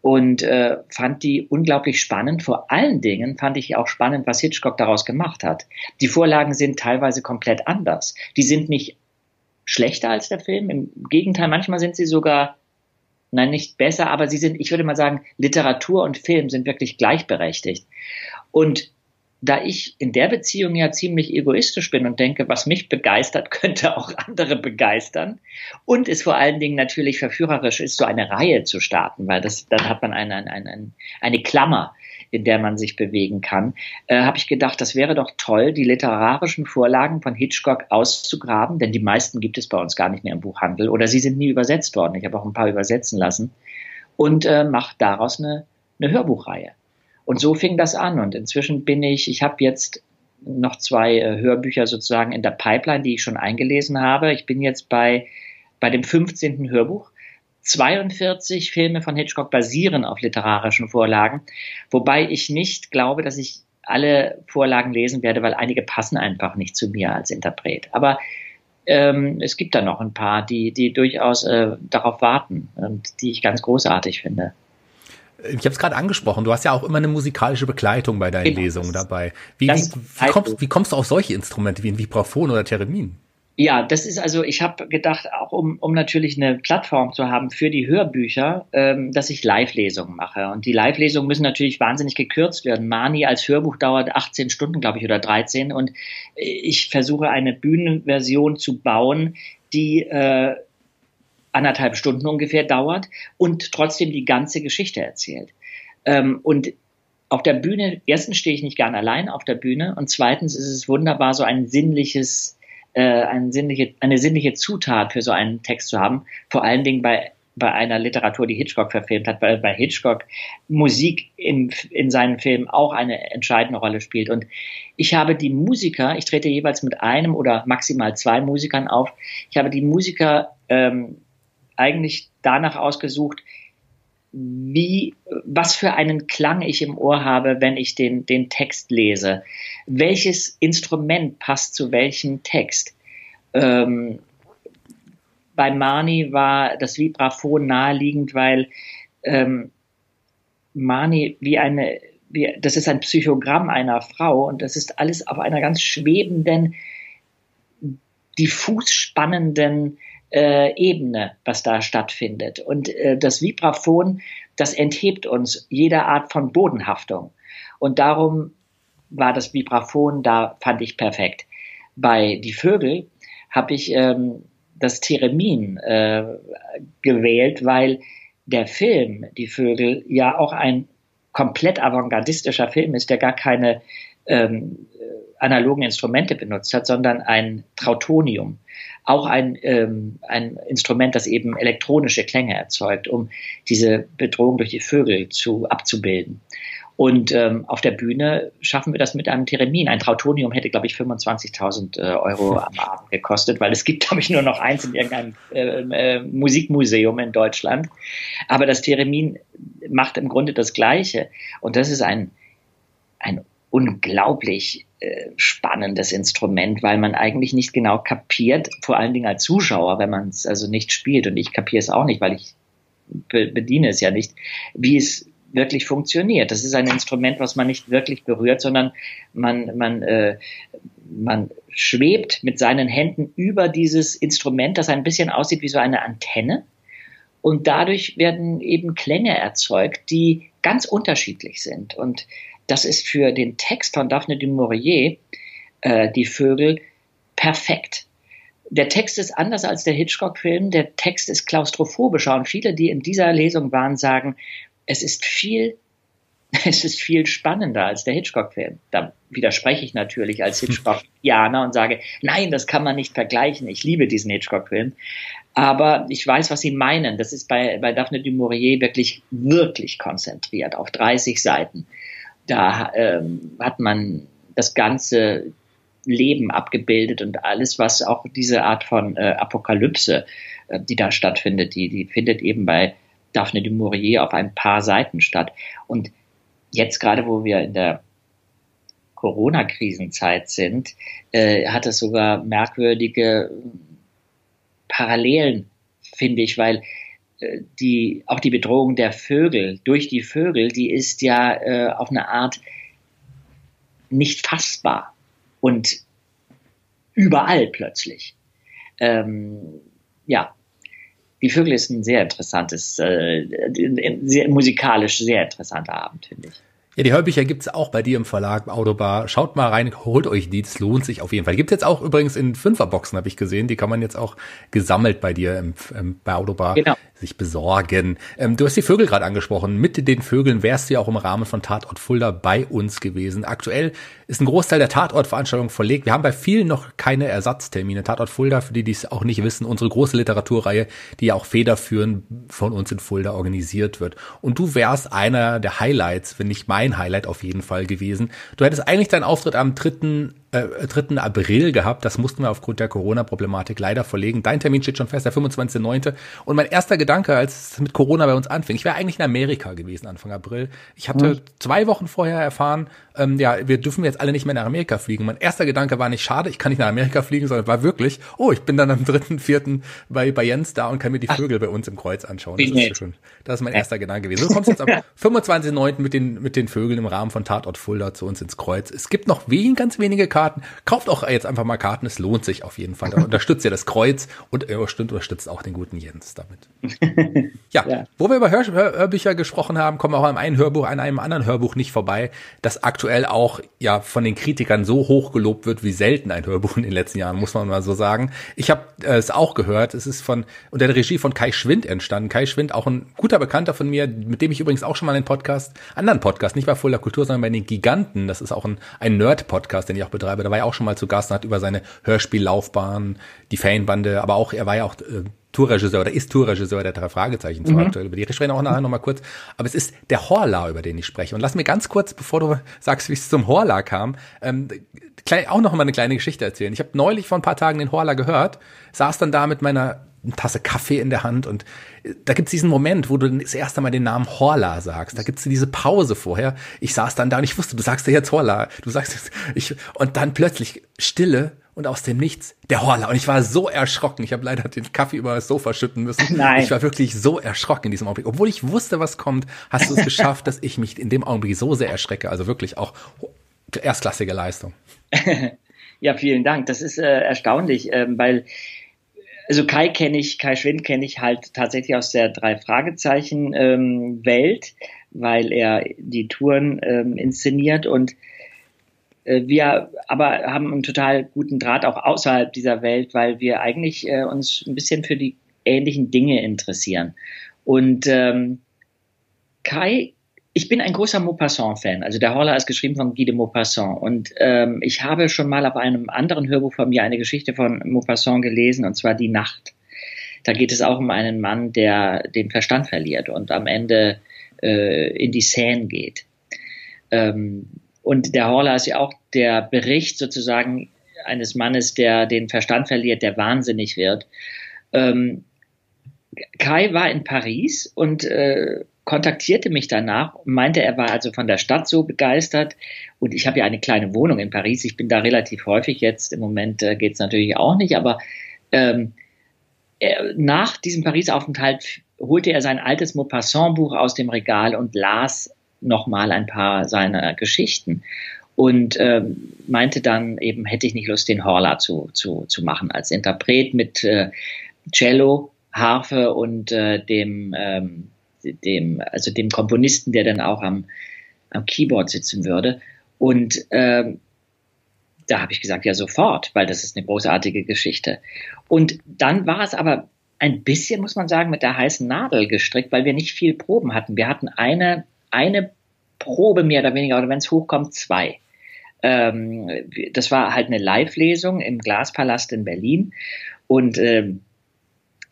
und äh, fand die unglaublich spannend. Vor allen Dingen fand ich auch spannend, was Hitchcock daraus gemacht hat. Die Vorlagen sind teilweise komplett anders. Die sind nicht schlechter als der Film. Im Gegenteil, manchmal sind sie sogar, nein, nicht besser, aber sie sind, ich würde mal sagen, Literatur und Film sind wirklich gleichberechtigt. Und da ich in der Beziehung ja ziemlich egoistisch bin und denke, was mich begeistert, könnte auch andere begeistern. Und es vor allen Dingen natürlich verführerisch ist, so eine Reihe zu starten, weil das, dann hat man eine, eine, eine, eine Klammer, in der man sich bewegen kann, äh, habe ich gedacht, das wäre doch toll, die literarischen Vorlagen von Hitchcock auszugraben, denn die meisten gibt es bei uns gar nicht mehr im Buchhandel oder sie sind nie übersetzt worden. Ich habe auch ein paar übersetzen lassen und äh, mache daraus eine, eine Hörbuchreihe. Und so fing das an. Und inzwischen bin ich, ich habe jetzt noch zwei äh, Hörbücher sozusagen in der Pipeline, die ich schon eingelesen habe. Ich bin jetzt bei, bei dem 15. Hörbuch. 42 Filme von Hitchcock basieren auf literarischen Vorlagen, wobei ich nicht glaube, dass ich alle Vorlagen lesen werde, weil einige passen einfach nicht zu mir als Interpret. Aber ähm, es gibt da noch ein paar, die, die durchaus äh, darauf warten und die ich ganz großartig finde. Ich habe es gerade angesprochen, du hast ja auch immer eine musikalische Begleitung bei deinen genau. Lesungen dabei. Wie, wie, wie, kommst, wie, kommst, du auf solche Instrumente wie ein Vibraphon oder Theremin? Ja, das ist also, ich habe gedacht, auch um, um natürlich eine Plattform zu haben für die Hörbücher, ähm, dass ich Live-Lesungen mache. Und die Live-Lesungen müssen natürlich wahnsinnig gekürzt werden. Mani als Hörbuch dauert 18 Stunden, glaube ich, oder 13. Und ich versuche eine Bühnenversion zu bauen, die äh, anderthalb Stunden ungefähr dauert und trotzdem die ganze Geschichte erzählt. Ähm, und auf der Bühne, erstens stehe ich nicht gern allein auf der Bühne und zweitens ist es wunderbar, so ein sinnliches, äh, ein sinnliche, eine sinnliche Zutat für so einen Text zu haben. Vor allen Dingen bei bei einer Literatur, die Hitchcock verfilmt hat, weil bei Hitchcock Musik in, in seinen Filmen auch eine entscheidende Rolle spielt. Und ich habe die Musiker, ich trete jeweils mit einem oder maximal zwei Musikern auf, ich habe die Musiker ähm, eigentlich danach ausgesucht, wie, was für einen Klang ich im Ohr habe, wenn ich den, den Text lese. Welches Instrument passt zu welchem Text? Ähm, bei Mani war das Vibraphon naheliegend, weil ähm, Mani wie eine, wie, das ist ein Psychogramm einer Frau und das ist alles auf einer ganz schwebenden, diffus spannenden äh, Ebene, was da stattfindet. Und äh, das Vibraphon, das enthebt uns jeder Art von Bodenhaftung. Und darum war das Vibraphon da, fand ich perfekt. Bei Die Vögel habe ich ähm, das Theremin äh, gewählt, weil der Film Die Vögel ja auch ein komplett avantgardistischer Film ist, der gar keine ähm, analogen Instrumente benutzt hat, sondern ein Trautonium. Auch ein, ähm, ein Instrument, das eben elektronische Klänge erzeugt, um diese Bedrohung durch die Vögel zu, abzubilden. Und ähm, auf der Bühne schaffen wir das mit einem Theremin. Ein Trautonium hätte, glaube ich, 25.000 äh, Euro am Abend gekostet, weil es gibt, glaube ich, nur noch eins in irgendeinem äh, äh, Musikmuseum in Deutschland. Aber das Theremin macht im Grunde das Gleiche. Und das ist ein, ein unglaublich äh, spannendes Instrument, weil man eigentlich nicht genau kapiert, vor allen Dingen als Zuschauer, wenn man es also nicht spielt und ich kapiere es auch nicht, weil ich be bediene es ja nicht, wie es wirklich funktioniert. Das ist ein Instrument, was man nicht wirklich berührt, sondern man, man äh, man schwebt mit seinen Händen über dieses Instrument, das ein bisschen aussieht wie so eine Antenne. Und dadurch werden eben Klänge erzeugt, die ganz unterschiedlich sind. Und das ist für den Text von Daphne du Maurier, äh, die Vögel, perfekt. Der Text ist anders als der Hitchcock-Film. Der Text ist klaustrophobischer. Und viele, die in dieser Lesung waren, sagen, es ist viel es ist viel spannender als der Hitchcock-Film. Da widerspreche ich natürlich als Hitchcock-Janer und sage, nein, das kann man nicht vergleichen. Ich liebe diesen Hitchcock-Film. Aber ich weiß, was Sie meinen. Das ist bei, bei Daphne du Maurier wirklich, wirklich konzentriert auf 30 Seiten. Da ähm, hat man das ganze Leben abgebildet und alles, was auch diese Art von äh, Apokalypse, äh, die da stattfindet, die, die findet eben bei Daphne du Maurier auf ein paar Seiten statt. Und jetzt gerade, wo wir in der Corona-Krisenzeit sind, äh, hat es sogar merkwürdige Parallelen, finde ich, weil äh, die, auch die Bedrohung der Vögel durch die Vögel, die ist ja äh, auf eine Art nicht fassbar und überall plötzlich. Ähm, ja, die Vögel ist ein sehr interessantes, äh, sehr, musikalisch sehr interessanter Abend, finde ich. Ja, die Hörbücher gibt's auch bei dir im Verlag Autobar. Schaut mal rein, holt euch die, es lohnt sich auf jeden Fall. Gibt's jetzt auch übrigens in Fünferboxen, habe ich gesehen. Die kann man jetzt auch gesammelt bei dir im, im, bei Autobar genau. sich besorgen. Ähm, du hast die Vögel gerade angesprochen. Mit den Vögeln wärst du ja auch im Rahmen von Tatort Fulda bei uns gewesen. Aktuell ist ein Großteil der Tatortveranstaltung verlegt. Wir haben bei vielen noch keine Ersatztermine. Tatort Fulda, für die, die es auch nicht wissen, unsere große Literaturreihe, die ja auch federführend von uns in Fulda organisiert wird. Und du wärst einer der Highlights, wenn nicht mein Highlight auf jeden Fall gewesen. Du hättest eigentlich deinen Auftritt am 3 äh, 3. April gehabt. Das mussten wir aufgrund der Corona-Problematik leider verlegen. Dein Termin steht schon fest, der 25.9. Und mein erster Gedanke, als es mit Corona bei uns anfing, ich wäre eigentlich in Amerika gewesen Anfang April. Ich hatte mhm. zwei Wochen vorher erfahren, ähm, ja, wir dürfen jetzt alle nicht mehr nach Amerika fliegen. Mein erster Gedanke war nicht, schade, ich kann nicht nach Amerika fliegen, sondern war wirklich, oh, ich bin dann am 3.4. bei, bei Jens da und kann mir die Vögel bei uns im Kreuz anschauen. Das ist, schön. das ist mein erster Gedanke gewesen. Du kommst jetzt am 25.9. mit den, mit den Vögeln im Rahmen von Tatort Fulda zu uns ins Kreuz. Es gibt noch wen, ganz wenige Karten Karten. Kauft auch jetzt einfach mal Karten, es lohnt sich auf jeden Fall. Da unterstützt ihr das Kreuz und ihr unterstützt auch den guten Jens damit. Ja, ja. wo wir über Hör Hörbücher gesprochen haben, kommen wir auch an einem Hörbuch, an einem anderen Hörbuch nicht vorbei, das aktuell auch ja von den Kritikern so hoch gelobt wird wie selten ein Hörbuch in den letzten Jahren, muss man mal so sagen. Ich habe äh, es auch gehört, es ist von unter der Regie von Kai Schwind entstanden. Kai Schwind, auch ein guter Bekannter von mir, mit dem ich übrigens auch schon mal einen Podcast, anderen Podcast, nicht bei Fuller Kultur, sondern bei den Giganten, das ist auch ein, ein Nerd-Podcast, den ich auch betreibe, da war er auch schon mal zu Gast und hat über seine Hörspiellaufbahn, die Fanbande, aber auch, er war ja auch äh, Tourregisseur oder ist Tourregisseur der drei Fragezeichen mhm. aktuell. Über die sprechen auch nachher nochmal kurz. Aber es ist der Horla, über den ich spreche. Und lass mir ganz kurz, bevor du sagst, wie es zum Horla kam, ähm, klein, auch noch mal eine kleine Geschichte erzählen. Ich habe neulich vor ein paar Tagen den Horla gehört, saß dann da mit meiner Tasse Kaffee in der Hand und äh, da gibt's diesen Moment, wo du das erste Mal den Namen Horla sagst. Da gibt's diese Pause vorher. Ich saß dann da und ich wusste, du sagst ja jetzt Horla. Du sagst jetzt, ich, und dann plötzlich Stille und aus dem Nichts der Horla. Und ich war so erschrocken. Ich habe leider den Kaffee über das Sofa schütten müssen. Nein. Ich war wirklich so erschrocken in diesem Augenblick. Obwohl ich wusste, was kommt, hast du es geschafft, dass ich mich in dem Augenblick so sehr erschrecke. Also wirklich auch erstklassige Leistung. Ja, vielen Dank. Das ist äh, erstaunlich, äh, weil also Kai kenne ich, Kai Schwind kenne ich halt tatsächlich aus der drei Fragezeichen ähm, Welt, weil er die Touren ähm, inszeniert und äh, wir aber haben einen total guten Draht auch außerhalb dieser Welt, weil wir eigentlich äh, uns ein bisschen für die ähnlichen Dinge interessieren. Und ähm, Kai, ich bin ein großer Maupassant-Fan. Also der Horler ist geschrieben von Guy de Maupassant. Und ähm, ich habe schon mal auf einem anderen Hörbuch von mir eine Geschichte von Maupassant gelesen, und zwar Die Nacht. Da geht es auch um einen Mann, der den Verstand verliert und am Ende äh, in die Seine geht. Ähm, und der Horler ist ja auch der Bericht sozusagen eines Mannes, der den Verstand verliert, der wahnsinnig wird. Ähm, Kai war in Paris und äh, kontaktierte mich danach und meinte, er war also von der Stadt so begeistert. Und ich habe ja eine kleine Wohnung in Paris. Ich bin da relativ häufig jetzt. Im Moment äh, geht es natürlich auch nicht, aber ähm, er, nach diesem Paris-Aufenthalt holte er sein altes Maupassant-Buch aus dem Regal und las nochmal ein paar seiner Geschichten. und ähm, meinte dann eben, hätte ich nicht Lust, den Horla zu, zu, zu machen als Interpret mit äh, Cello, Harfe und äh, dem, ähm, dem, also dem Komponisten, der dann auch am, am Keyboard sitzen würde. Und ähm, da habe ich gesagt, ja sofort, weil das ist eine großartige Geschichte. Und dann war es aber ein bisschen, muss man sagen, mit der heißen Nadel gestrickt, weil wir nicht viel Proben hatten. Wir hatten eine, eine Probe mehr oder weniger, oder wenn es hochkommt, zwei. Ähm, das war halt eine Live-Lesung im Glaspalast in Berlin. Und ähm,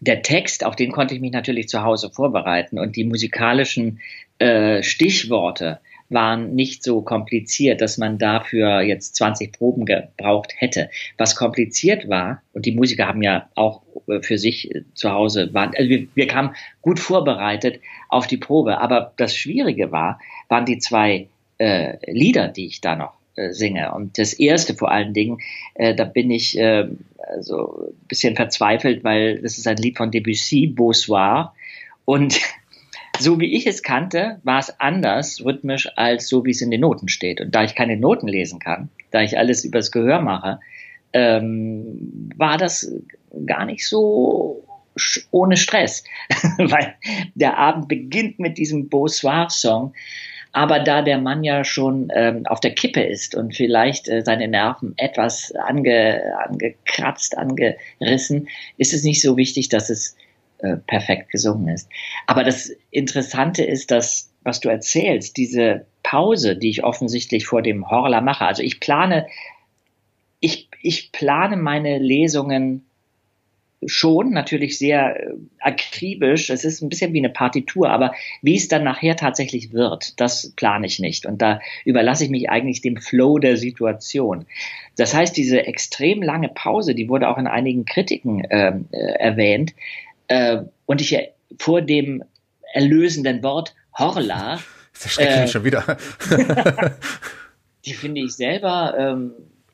der Text, auf den konnte ich mich natürlich zu Hause vorbereiten und die musikalischen äh, Stichworte waren nicht so kompliziert, dass man dafür jetzt 20 Proben gebraucht hätte. Was kompliziert war, und die Musiker haben ja auch äh, für sich äh, zu Hause, waren, also wir, wir kamen gut vorbereitet auf die Probe, aber das Schwierige war, waren die zwei äh, Lieder, die ich da noch äh, singe. Und das erste vor allen Dingen, äh, da bin ich äh, also ein bisschen verzweifelt, weil das ist ein Lied von Debussy, Bonsoir. Und so wie ich es kannte, war es anders rhythmisch als so, wie es in den Noten steht. Und da ich keine Noten lesen kann, da ich alles übers Gehör mache, ähm, war das gar nicht so ohne Stress, weil der Abend beginnt mit diesem Bonsoir-Song aber da der Mann ja schon ähm, auf der Kippe ist und vielleicht äh, seine Nerven etwas ange, angekratzt, angerissen, ist es nicht so wichtig, dass es äh, perfekt gesungen ist. Aber das Interessante ist, dass, was du erzählst, diese Pause, die ich offensichtlich vor dem Horla mache. Also ich plane, ich, ich plane meine Lesungen schon natürlich sehr äh, akribisch. Es ist ein bisschen wie eine Partitur, aber wie es dann nachher tatsächlich wird, das plane ich nicht. Und da überlasse ich mich eigentlich dem Flow der Situation. Das heißt, diese extrem lange Pause, die wurde auch in einigen Kritiken ähm, äh, erwähnt. Äh, und ich äh, vor dem erlösenden Wort Horla. Das erschreckt äh, mich schon wieder. die finde ich selber ähm,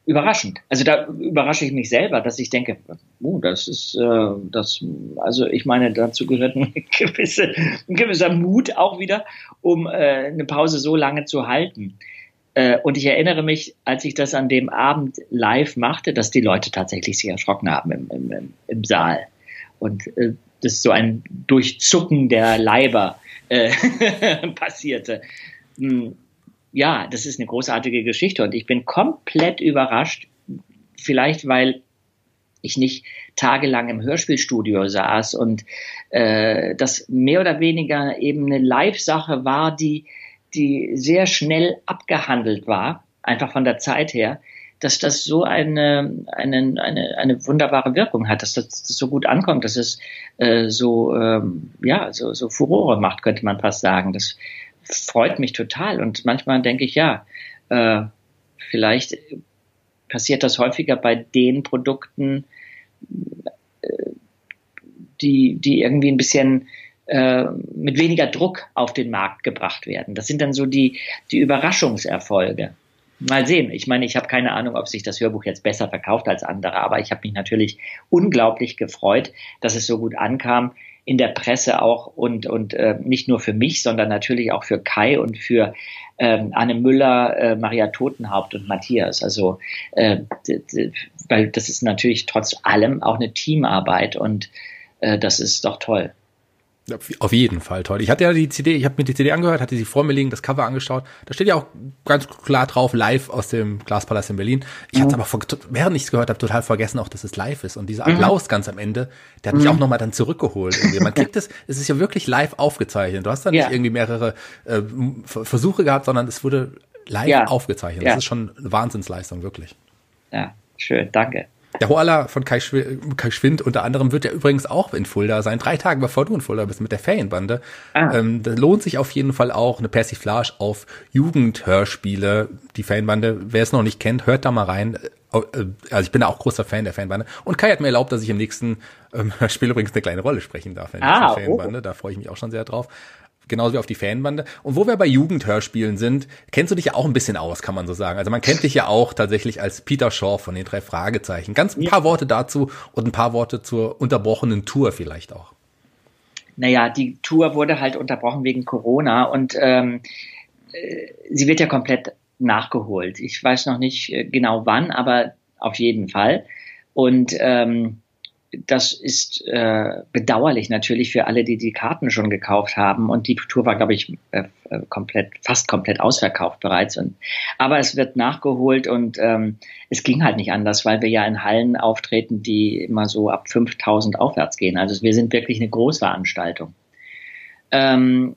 überraschend. Also da überrasche ich mich selber, dass ich denke, oh, das ist äh, das, also ich meine, dazu gehört ein, gewisse, ein gewisser Mut auch wieder, um äh, eine Pause so lange zu halten. Äh, und ich erinnere mich, als ich das an dem Abend live machte, dass die Leute tatsächlich sich erschrocken haben im, im, im Saal. Und äh, das so ein Durchzucken der Leiber äh, passierte. Hm ja, das ist eine großartige Geschichte und ich bin komplett überrascht, vielleicht weil ich nicht tagelang im Hörspielstudio saß und äh, das mehr oder weniger eben eine Live-Sache war, die, die sehr schnell abgehandelt war, einfach von der Zeit her, dass das so eine, eine, eine, eine wunderbare Wirkung hat, dass das, das so gut ankommt, dass es äh, so, ähm, ja, so, so Furore macht, könnte man fast sagen. Das freut mich total. Und manchmal denke ich, ja, äh, vielleicht passiert das häufiger bei den Produkten, äh, die, die irgendwie ein bisschen äh, mit weniger Druck auf den Markt gebracht werden. Das sind dann so die, die Überraschungserfolge. Mal sehen. Ich meine, ich habe keine Ahnung, ob sich das Hörbuch jetzt besser verkauft als andere, aber ich habe mich natürlich unglaublich gefreut, dass es so gut ankam in der Presse auch und, und äh, nicht nur für mich, sondern natürlich auch für Kai und für ähm, Anne Müller, äh, Maria Totenhaupt und Matthias. Also äh, weil das ist natürlich trotz allem auch eine Teamarbeit und äh, das ist doch toll. Auf jeden Fall toll. Ich hatte ja die CD, ich habe mir die CD angehört, hatte sie vor mir liegen, das Cover angeschaut. Da steht ja auch ganz klar drauf, live aus dem Glaspalast in Berlin. Ich mhm. hatte aber, vor, während ich es gehört habe, total vergessen, auch dass es live ist. Und dieser mhm. Applaus mhm. ganz am Ende, der hat mich mhm. auch nochmal dann zurückgeholt. Irgendwie. Man kriegt es, es ist ja wirklich live aufgezeichnet. Du hast da nicht ja. irgendwie mehrere äh, Versuche gehabt, sondern es wurde live ja. aufgezeichnet. Ja. Das ist schon eine Wahnsinnsleistung, wirklich. Ja, schön, danke. Der Hoala von Kai, Kai Schwind unter anderem wird ja übrigens auch in Fulda sein, drei Tage bevor du in Fulda bist mit der Ferienbande. Ah. Ähm, da lohnt sich auf jeden Fall auch eine Persiflage auf Jugendhörspiele. Die Ferienbande, wer es noch nicht kennt, hört da mal rein. Äh, also ich bin da auch großer Fan der Fanbande. Und Kai hat mir erlaubt, dass ich im nächsten ähm, Spiel übrigens eine kleine Rolle sprechen darf in ah, der Fanbande. Oh. Da freue ich mich auch schon sehr drauf genauso wie auf die Fanbande. Und wo wir bei Jugendhörspielen sind, kennst du dich ja auch ein bisschen aus, kann man so sagen. Also man kennt dich ja auch tatsächlich als Peter Shaw von den drei Fragezeichen. Ganz ein paar ja. Worte dazu und ein paar Worte zur unterbrochenen Tour vielleicht auch. Naja, die Tour wurde halt unterbrochen wegen Corona und ähm, äh, sie wird ja komplett nachgeholt. Ich weiß noch nicht äh, genau wann, aber auf jeden Fall. Und ähm, das ist äh, bedauerlich natürlich für alle, die die Karten schon gekauft haben. Und die Tour war, glaube ich, äh, äh, komplett, fast komplett ausverkauft bereits. Und, aber es wird nachgeholt und ähm, es ging halt nicht anders, weil wir ja in Hallen auftreten, die immer so ab 5000 aufwärts gehen. Also wir sind wirklich eine Großveranstaltung. Ähm,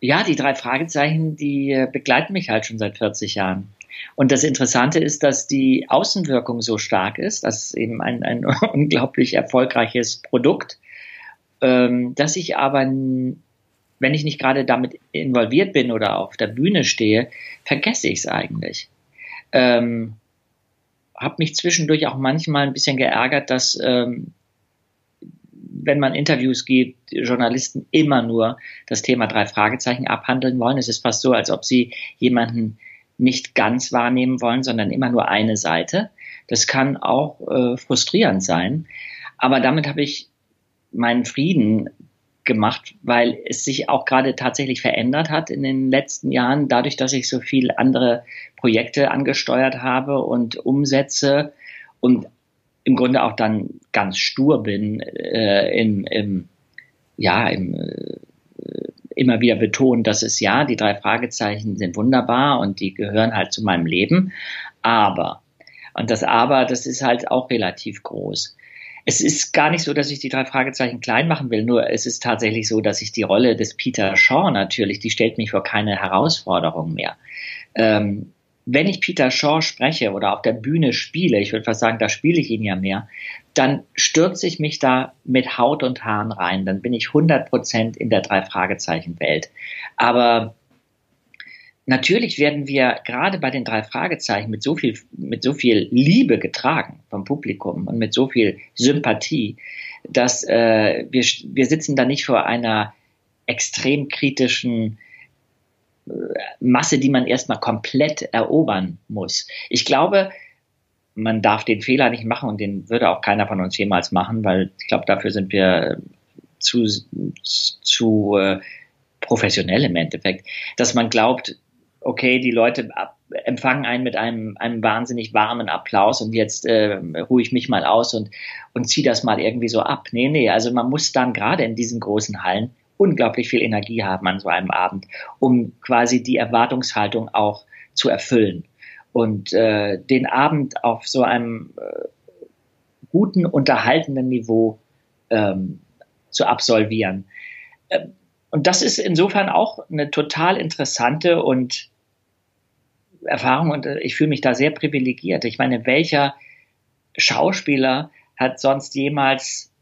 ja, die drei Fragezeichen, die begleiten mich halt schon seit 40 Jahren. Und das Interessante ist, dass die Außenwirkung so stark ist, das ist eben ein, ein unglaublich erfolgreiches Produkt, ähm, dass ich aber, wenn ich nicht gerade damit involviert bin oder auf der Bühne stehe, vergesse ich es eigentlich. Ähm, habe mich zwischendurch auch manchmal ein bisschen geärgert, dass ähm, wenn man Interviews gibt, Journalisten immer nur das Thema drei Fragezeichen abhandeln wollen. Es ist fast so, als ob sie jemanden nicht ganz wahrnehmen wollen, sondern immer nur eine Seite. Das kann auch äh, frustrierend sein. Aber damit habe ich meinen Frieden gemacht, weil es sich auch gerade tatsächlich verändert hat in den letzten Jahren, dadurch, dass ich so viele andere Projekte angesteuert habe und umsetze und im Grunde auch dann ganz stur bin äh, im, im, ja, im, äh, immer wieder betonen, dass es ja, die drei Fragezeichen sind wunderbar und die gehören halt zu meinem Leben. Aber, und das Aber, das ist halt auch relativ groß. Es ist gar nicht so, dass ich die drei Fragezeichen klein machen will, nur es ist tatsächlich so, dass ich die Rolle des Peter Shaw natürlich, die stellt mich vor keine Herausforderung mehr. Ähm, wenn ich Peter Shaw spreche oder auf der Bühne spiele, ich würde fast sagen, da spiele ich ihn ja mehr, dann stürze ich mich da mit Haut und Haaren rein. Dann bin ich 100 Prozent in der Drei-Fragezeichen-Welt. Aber natürlich werden wir gerade bei den drei Fragezeichen mit so viel, mit so viel Liebe getragen vom Publikum und mit so viel Sympathie, dass äh, wir, wir sitzen da nicht vor einer extrem kritischen äh, Masse, die man erstmal komplett erobern muss. Ich glaube, man darf den Fehler nicht machen und den würde auch keiner von uns jemals machen, weil ich glaube, dafür sind wir zu, zu äh, professionell im Endeffekt, dass man glaubt, okay, die Leute empfangen einen mit einem, einem wahnsinnig warmen Applaus und jetzt äh, ruhe ich mich mal aus und, und ziehe das mal irgendwie so ab. Nee, nee, also man muss dann gerade in diesen großen Hallen unglaublich viel Energie haben an so einem Abend, um quasi die Erwartungshaltung auch zu erfüllen und äh, den Abend auf so einem äh, guten, unterhaltenden Niveau ähm, zu absolvieren. Äh, und das ist insofern auch eine total interessante und Erfahrung und äh, ich fühle mich da sehr privilegiert. Ich meine, welcher Schauspieler hat sonst jemals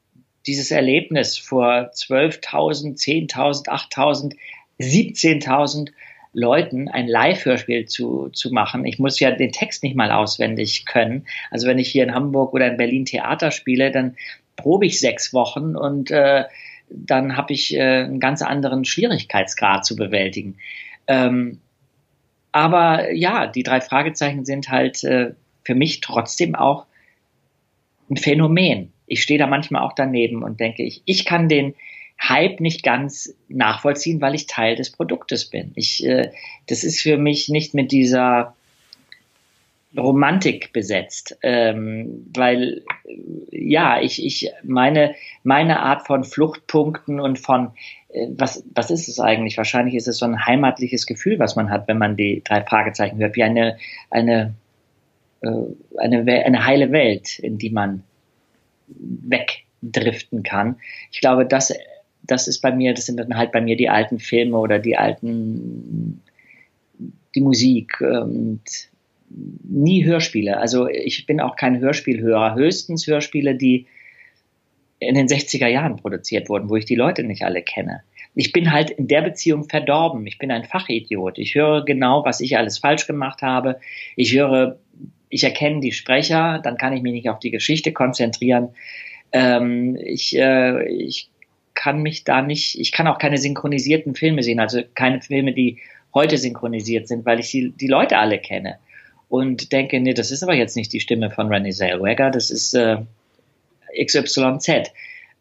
dieses Erlebnis vor 12.000, 10.000, 8.000, 17.000 Leuten ein Live-Hörspiel zu, zu machen. Ich muss ja den Text nicht mal auswendig können. Also wenn ich hier in Hamburg oder in Berlin Theater spiele, dann probe ich sechs Wochen und äh, dann habe ich äh, einen ganz anderen Schwierigkeitsgrad zu bewältigen. Ähm, aber ja, die drei Fragezeichen sind halt äh, für mich trotzdem auch ein Phänomen. Ich stehe da manchmal auch daneben und denke, ich, ich kann den Hype nicht ganz nachvollziehen, weil ich Teil des Produktes bin. Ich, äh, das ist für mich nicht mit dieser Romantik besetzt, ähm, weil ja, ich, ich meine, meine Art von Fluchtpunkten und von äh, was, was ist es eigentlich? Wahrscheinlich ist es so ein heimatliches Gefühl, was man hat, wenn man die drei Fragezeichen hört, wie eine, eine, äh, eine, eine heile Welt, in die man wegdriften kann. Ich glaube, das das ist bei mir, das sind dann halt bei mir die alten Filme oder die alten, die Musik und nie Hörspiele. Also ich bin auch kein Hörspielhörer, höchstens Hörspiele, die in den 60er Jahren produziert wurden, wo ich die Leute nicht alle kenne. Ich bin halt in der Beziehung verdorben. Ich bin ein Fachidiot. Ich höre genau, was ich alles falsch gemacht habe. Ich höre, ich erkenne die Sprecher, dann kann ich mich nicht auf die Geschichte konzentrieren. Ähm, ich, äh, ich kann mich da nicht, ich kann auch keine synchronisierten Filme sehen, also keine Filme, die heute synchronisiert sind, weil ich die, die Leute alle kenne. Und denke, nee, das ist aber jetzt nicht die Stimme von Renée Zellweger, das ist äh, XYZ.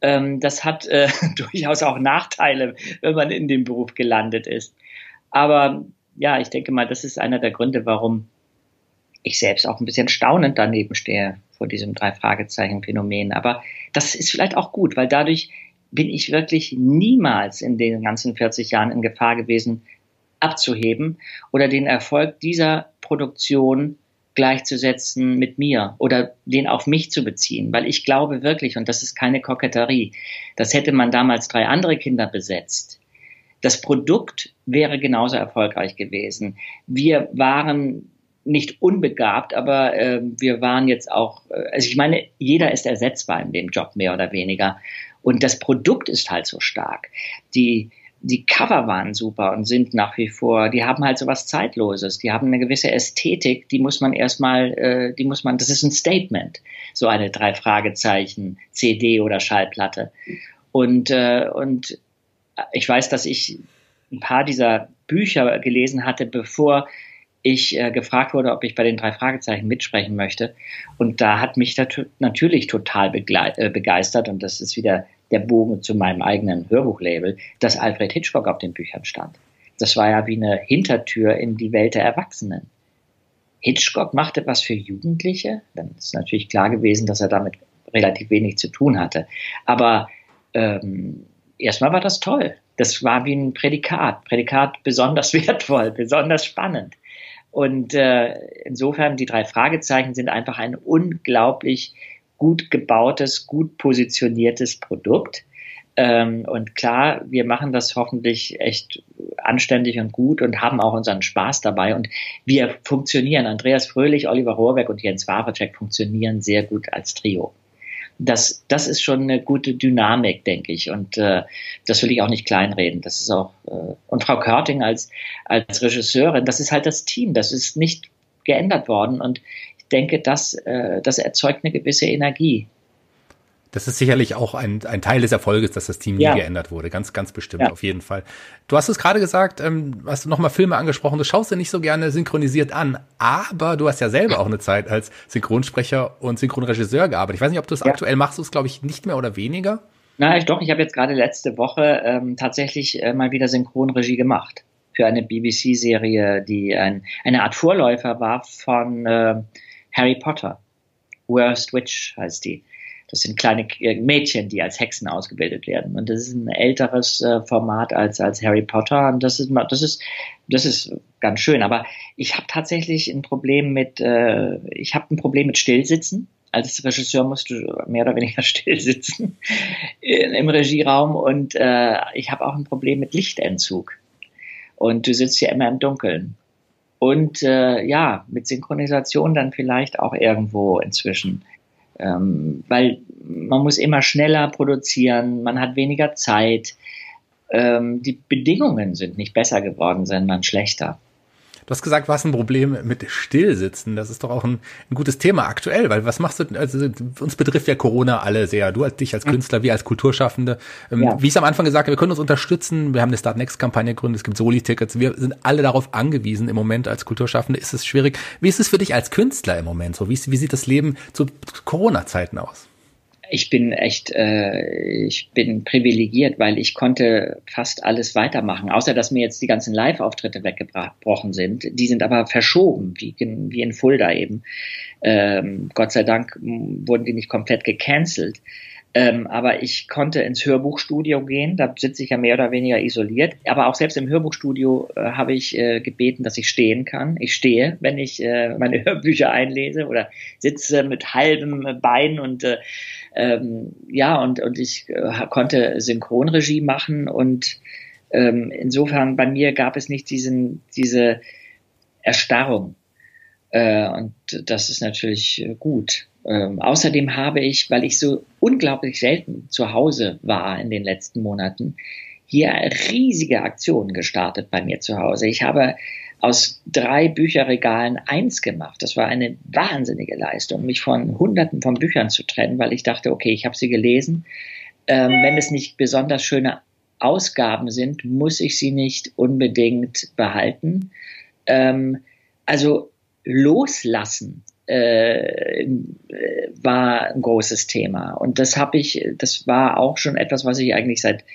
Ähm, das hat äh, durchaus auch Nachteile, wenn man in dem Beruf gelandet ist. Aber ja, ich denke mal, das ist einer der Gründe, warum ich selbst auch ein bisschen staunend daneben stehe vor diesem drei Fragezeichen Phänomen. Aber das ist vielleicht auch gut, weil dadurch bin ich wirklich niemals in den ganzen 40 Jahren in Gefahr gewesen, abzuheben oder den Erfolg dieser Produktion gleichzusetzen mit mir oder den auf mich zu beziehen, weil ich glaube wirklich, und das ist keine Koketterie, das hätte man damals drei andere Kinder besetzt. Das Produkt wäre genauso erfolgreich gewesen. Wir waren nicht unbegabt, aber äh, wir waren jetzt auch, äh, also ich meine, jeder ist ersetzbar in dem Job mehr oder weniger. Und das Produkt ist halt so stark. Die, die Cover waren super und sind nach wie vor, die haben halt so was Zeitloses, die haben eine gewisse Ästhetik, die muss man erstmal, äh, die muss man, das ist ein Statement, so eine drei Fragezeichen CD oder Schallplatte. Und, äh, und ich weiß, dass ich ein paar dieser Bücher gelesen hatte, bevor ich äh, gefragt wurde, ob ich bei den drei Fragezeichen mitsprechen möchte. Und da hat mich natürlich total äh, begeistert, und das ist wieder der Bogen zu meinem eigenen Hörbuchlabel, dass Alfred Hitchcock auf den Büchern stand. Das war ja wie eine Hintertür in die Welt der Erwachsenen. Hitchcock machte was für Jugendliche. Dann ist natürlich klar gewesen, dass er damit relativ wenig zu tun hatte. Aber ähm, erstmal war das toll. Das war wie ein Prädikat. Prädikat besonders wertvoll, besonders spannend. Und äh, insofern, die drei Fragezeichen sind einfach ein unglaublich gut gebautes, gut positioniertes Produkt. Ähm, und klar, wir machen das hoffentlich echt anständig und gut und haben auch unseren Spaß dabei. Und wir funktionieren. Andreas Fröhlich, Oliver Rohrbeck und Jens Wawacek funktionieren sehr gut als Trio das, das ist schon eine gute Dynamik, denke ich. Und äh, das will ich auch nicht kleinreden. Das ist auch äh, und Frau Körting als als Regisseurin, das ist halt das Team. Das ist nicht geändert worden. Und ich denke, das äh, das erzeugt eine gewisse Energie. Das ist sicherlich auch ein, ein Teil des Erfolges, dass das Team nie ja. geändert wurde. Ganz, ganz bestimmt, ja. auf jeden Fall. Du hast es gerade gesagt, ähm, hast du nochmal Filme angesprochen, du schaust dir nicht so gerne synchronisiert an, aber du hast ja selber auch eine Zeit als Synchronsprecher und Synchronregisseur gearbeitet. Ich weiß nicht, ob du es ja. aktuell machst, du es, glaube ich, nicht mehr oder weniger? Na, ich doch, ich habe jetzt gerade letzte Woche ähm, tatsächlich äh, mal wieder Synchronregie gemacht für eine BBC-Serie, die ein, eine Art Vorläufer war von äh, Harry Potter. Worst Witch heißt die. Das sind kleine äh, Mädchen, die als Hexen ausgebildet werden. Und das ist ein älteres äh, Format als, als Harry Potter. Und das ist, das ist, das ist ganz schön. Aber ich habe tatsächlich ein Problem mit, äh, ich habe ein Problem mit Stillsitzen. Als Regisseur musst du mehr oder weniger still sitzen im Regieraum. Und äh, ich habe auch ein Problem mit Lichtentzug. Und du sitzt ja immer im Dunkeln. Und äh, ja, mit Synchronisation dann vielleicht auch irgendwo inzwischen ähm, weil man muss immer schneller produzieren, man hat weniger Zeit. Ähm, die Bedingungen sind nicht besser geworden, sondern schlechter. Du hast gesagt, hast ein Problem mit Stillsitzen. Das ist doch auch ein, ein, gutes Thema aktuell, weil was machst du, also uns betrifft ja Corona alle sehr. Du als dich als Künstler, wir als Kulturschaffende. Ähm, ja. Wie ich es am Anfang gesagt habe, wir können uns unterstützen. Wir haben eine Start Next Kampagne gegründet, es gibt Soli-Tickets. Wir sind alle darauf angewiesen im Moment als Kulturschaffende. Ist es schwierig. Wie ist es für dich als Künstler im Moment so? Wie, wie sieht das Leben zu Corona-Zeiten aus? Ich bin echt, äh, ich bin privilegiert, weil ich konnte fast alles weitermachen, außer dass mir jetzt die ganzen Live-Auftritte weggebrochen sind. Die sind aber verschoben, wie in, wie in Fulda eben. Ähm, Gott sei Dank wurden die nicht komplett gecancelt. Ähm, aber ich konnte ins Hörbuchstudio gehen, da sitze ich ja mehr oder weniger isoliert. Aber auch selbst im Hörbuchstudio äh, habe ich äh, gebeten, dass ich stehen kann. Ich stehe, wenn ich äh, meine Hörbücher einlese oder sitze mit halbem Bein und äh, ähm, ja, und, und ich äh, konnte Synchronregie machen und ähm, insofern bei mir gab es nicht diesen, diese Erstarrung. Äh, und das ist natürlich gut. Ähm, außerdem habe ich, weil ich so unglaublich selten zu Hause war in den letzten Monaten, hier riesige Aktionen gestartet bei mir zu Hause. Ich habe aus drei Bücherregalen eins gemacht. Das war eine wahnsinnige Leistung, mich von Hunderten von Büchern zu trennen, weil ich dachte, okay, ich habe sie gelesen. Ähm, wenn es nicht besonders schöne Ausgaben sind, muss ich sie nicht unbedingt behalten. Ähm, also loslassen äh, war ein großes Thema. Und das habe ich, das war auch schon etwas, was ich eigentlich seit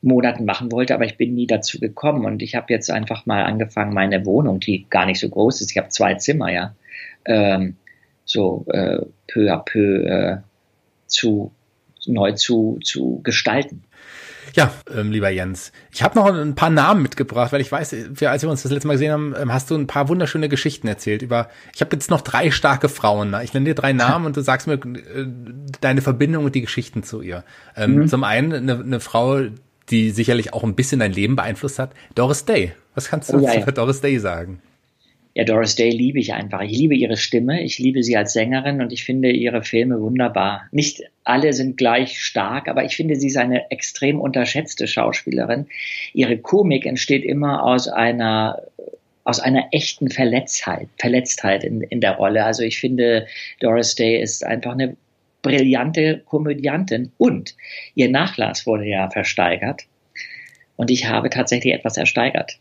Monaten machen wollte, aber ich bin nie dazu gekommen. Und ich habe jetzt einfach mal angefangen, meine Wohnung, die gar nicht so groß ist, ich habe zwei Zimmer, ja, ähm, so äh, peu à peu äh, zu neu zu, zu gestalten. Ja, ähm, lieber Jens, ich habe noch ein paar Namen mitgebracht, weil ich weiß, für, als wir uns das letzte Mal gesehen haben, ähm, hast du ein paar wunderschöne Geschichten erzählt über. Ich habe jetzt noch drei starke Frauen. Ich nenne dir drei Namen und du sagst mir äh, deine Verbindung und die Geschichten zu ihr. Ähm, mhm. Zum einen eine, eine Frau, die sicherlich auch ein bisschen dein Leben beeinflusst hat, Doris Day. Was kannst du oh, ja, ja. Doris Day sagen? Ja, Doris Day liebe ich einfach. Ich liebe ihre Stimme, ich liebe sie als Sängerin und ich finde ihre Filme wunderbar. Nicht alle sind gleich stark, aber ich finde sie ist eine extrem unterschätzte Schauspielerin. Ihre Komik entsteht immer aus einer aus einer echten Verletztheit, Verletztheit in, in der Rolle. Also ich finde, Doris Day ist einfach eine brillante Komödiantin und ihr Nachlass wurde ja versteigert und ich habe tatsächlich etwas ersteigert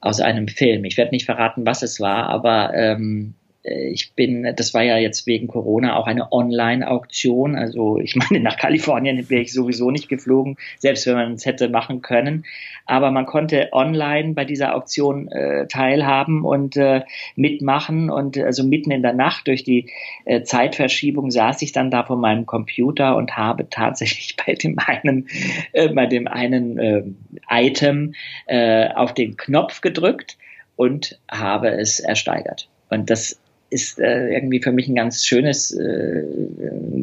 aus einem Film. Ich werde nicht verraten, was es war, aber ähm, äh, ich bin, das war ja jetzt wegen Corona auch eine Online-Auktion. Also ich meine, nach Kalifornien wäre ich sowieso nicht geflogen, selbst wenn man es hätte machen können. Aber man konnte online bei dieser Auktion äh, teilhaben und äh, mitmachen. Und also mitten in der Nacht durch die äh, Zeitverschiebung saß ich dann da vor meinem Computer und habe tatsächlich bei dem einen, äh, bei dem einen äh, Item äh, auf den Knopf gedrückt und habe es ersteigert. Und das ist äh, irgendwie für mich ein ganz schönes, äh,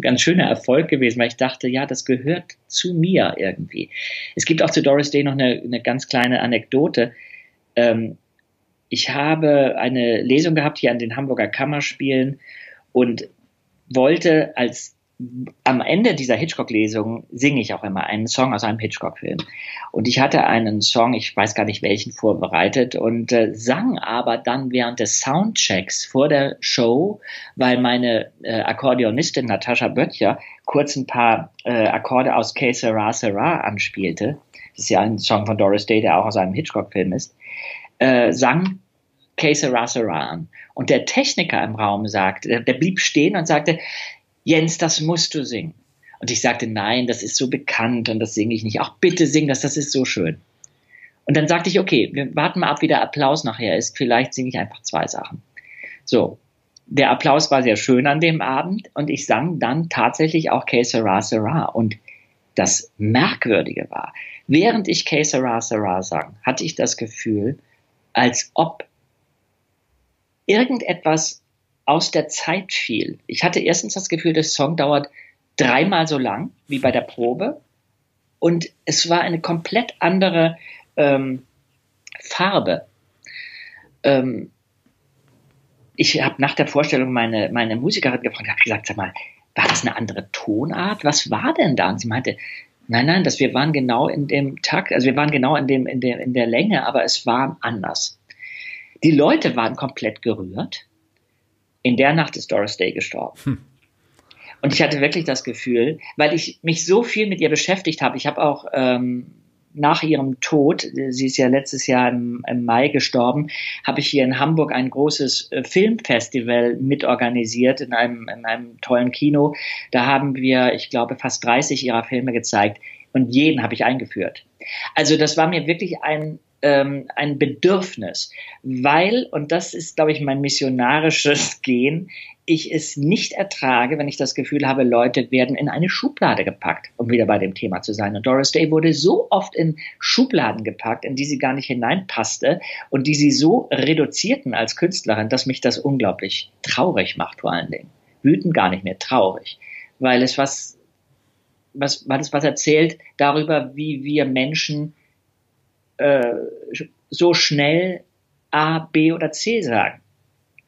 ganz schöner Erfolg gewesen, weil ich dachte, ja, das gehört zu mir irgendwie. Es gibt auch zu Doris Day noch eine, eine ganz kleine Anekdote. Ähm, ich habe eine Lesung gehabt hier an den Hamburger Kammerspielen und wollte als am Ende dieser Hitchcock-Lesung singe ich auch immer einen Song aus einem Hitchcock-Film. Und ich hatte einen Song, ich weiß gar nicht welchen, vorbereitet und äh, sang aber dann während des Soundchecks vor der Show, weil meine äh, Akkordeonistin Natascha Böttcher kurz ein paar äh, Akkorde aus Que Sera Sera anspielte. Das ist ja ein Song von Doris Day, der auch aus einem Hitchcock-Film ist. Äh, sang Que Sera Sera an. Und der Techniker im Raum sagte, der, der blieb stehen und sagte, Jens, das musst du singen. Und ich sagte, nein, das ist so bekannt und das singe ich nicht. Auch bitte sing das, das ist so schön. Und dann sagte ich, okay, wir warten mal ab, wie der Applaus nachher ist. Vielleicht singe ich einfach zwei Sachen. So. Der Applaus war sehr schön an dem Abend und ich sang dann tatsächlich auch Que Sera Sera. Und das Merkwürdige war, während ich Que Sera Sera sang, hatte ich das Gefühl, als ob irgendetwas aus der Zeit fiel. Ich hatte erstens das Gefühl, der Song dauert dreimal so lang wie bei der Probe und es war eine komplett andere ähm, Farbe. Ähm, ich habe nach der Vorstellung meine, meine Musikerin gefragt, habe gesagt, sag mal, war das eine andere Tonart? Was war denn da? Und sie meinte, nein, nein, dass wir waren genau in dem Takt, also wir waren genau in dem, in der, in der Länge, aber es war anders. Die Leute waren komplett gerührt in der Nacht ist Doris Day gestorben. Hm. Und ich hatte wirklich das Gefühl, weil ich mich so viel mit ihr beschäftigt habe, ich habe auch ähm, nach ihrem Tod, sie ist ja letztes Jahr im, im Mai gestorben, habe ich hier in Hamburg ein großes äh, Filmfestival mitorganisiert in einem, in einem tollen Kino. Da haben wir, ich glaube, fast 30 ihrer Filme gezeigt und jeden habe ich eingeführt. Also das war mir wirklich ein ähm, ein Bedürfnis, weil, und das ist, glaube ich, mein missionarisches Gehen, ich es nicht ertrage, wenn ich das Gefühl habe, Leute werden in eine Schublade gepackt, um wieder bei dem Thema zu sein. Und Doris Day wurde so oft in Schubladen gepackt, in die sie gar nicht hineinpasste und die sie so reduzierten als Künstlerin, dass mich das unglaublich traurig macht, vor allen Dingen. Wütend gar nicht mehr, traurig. Weil es was, was, weil es was erzählt darüber, wie wir Menschen äh, so schnell A, B oder C sagen.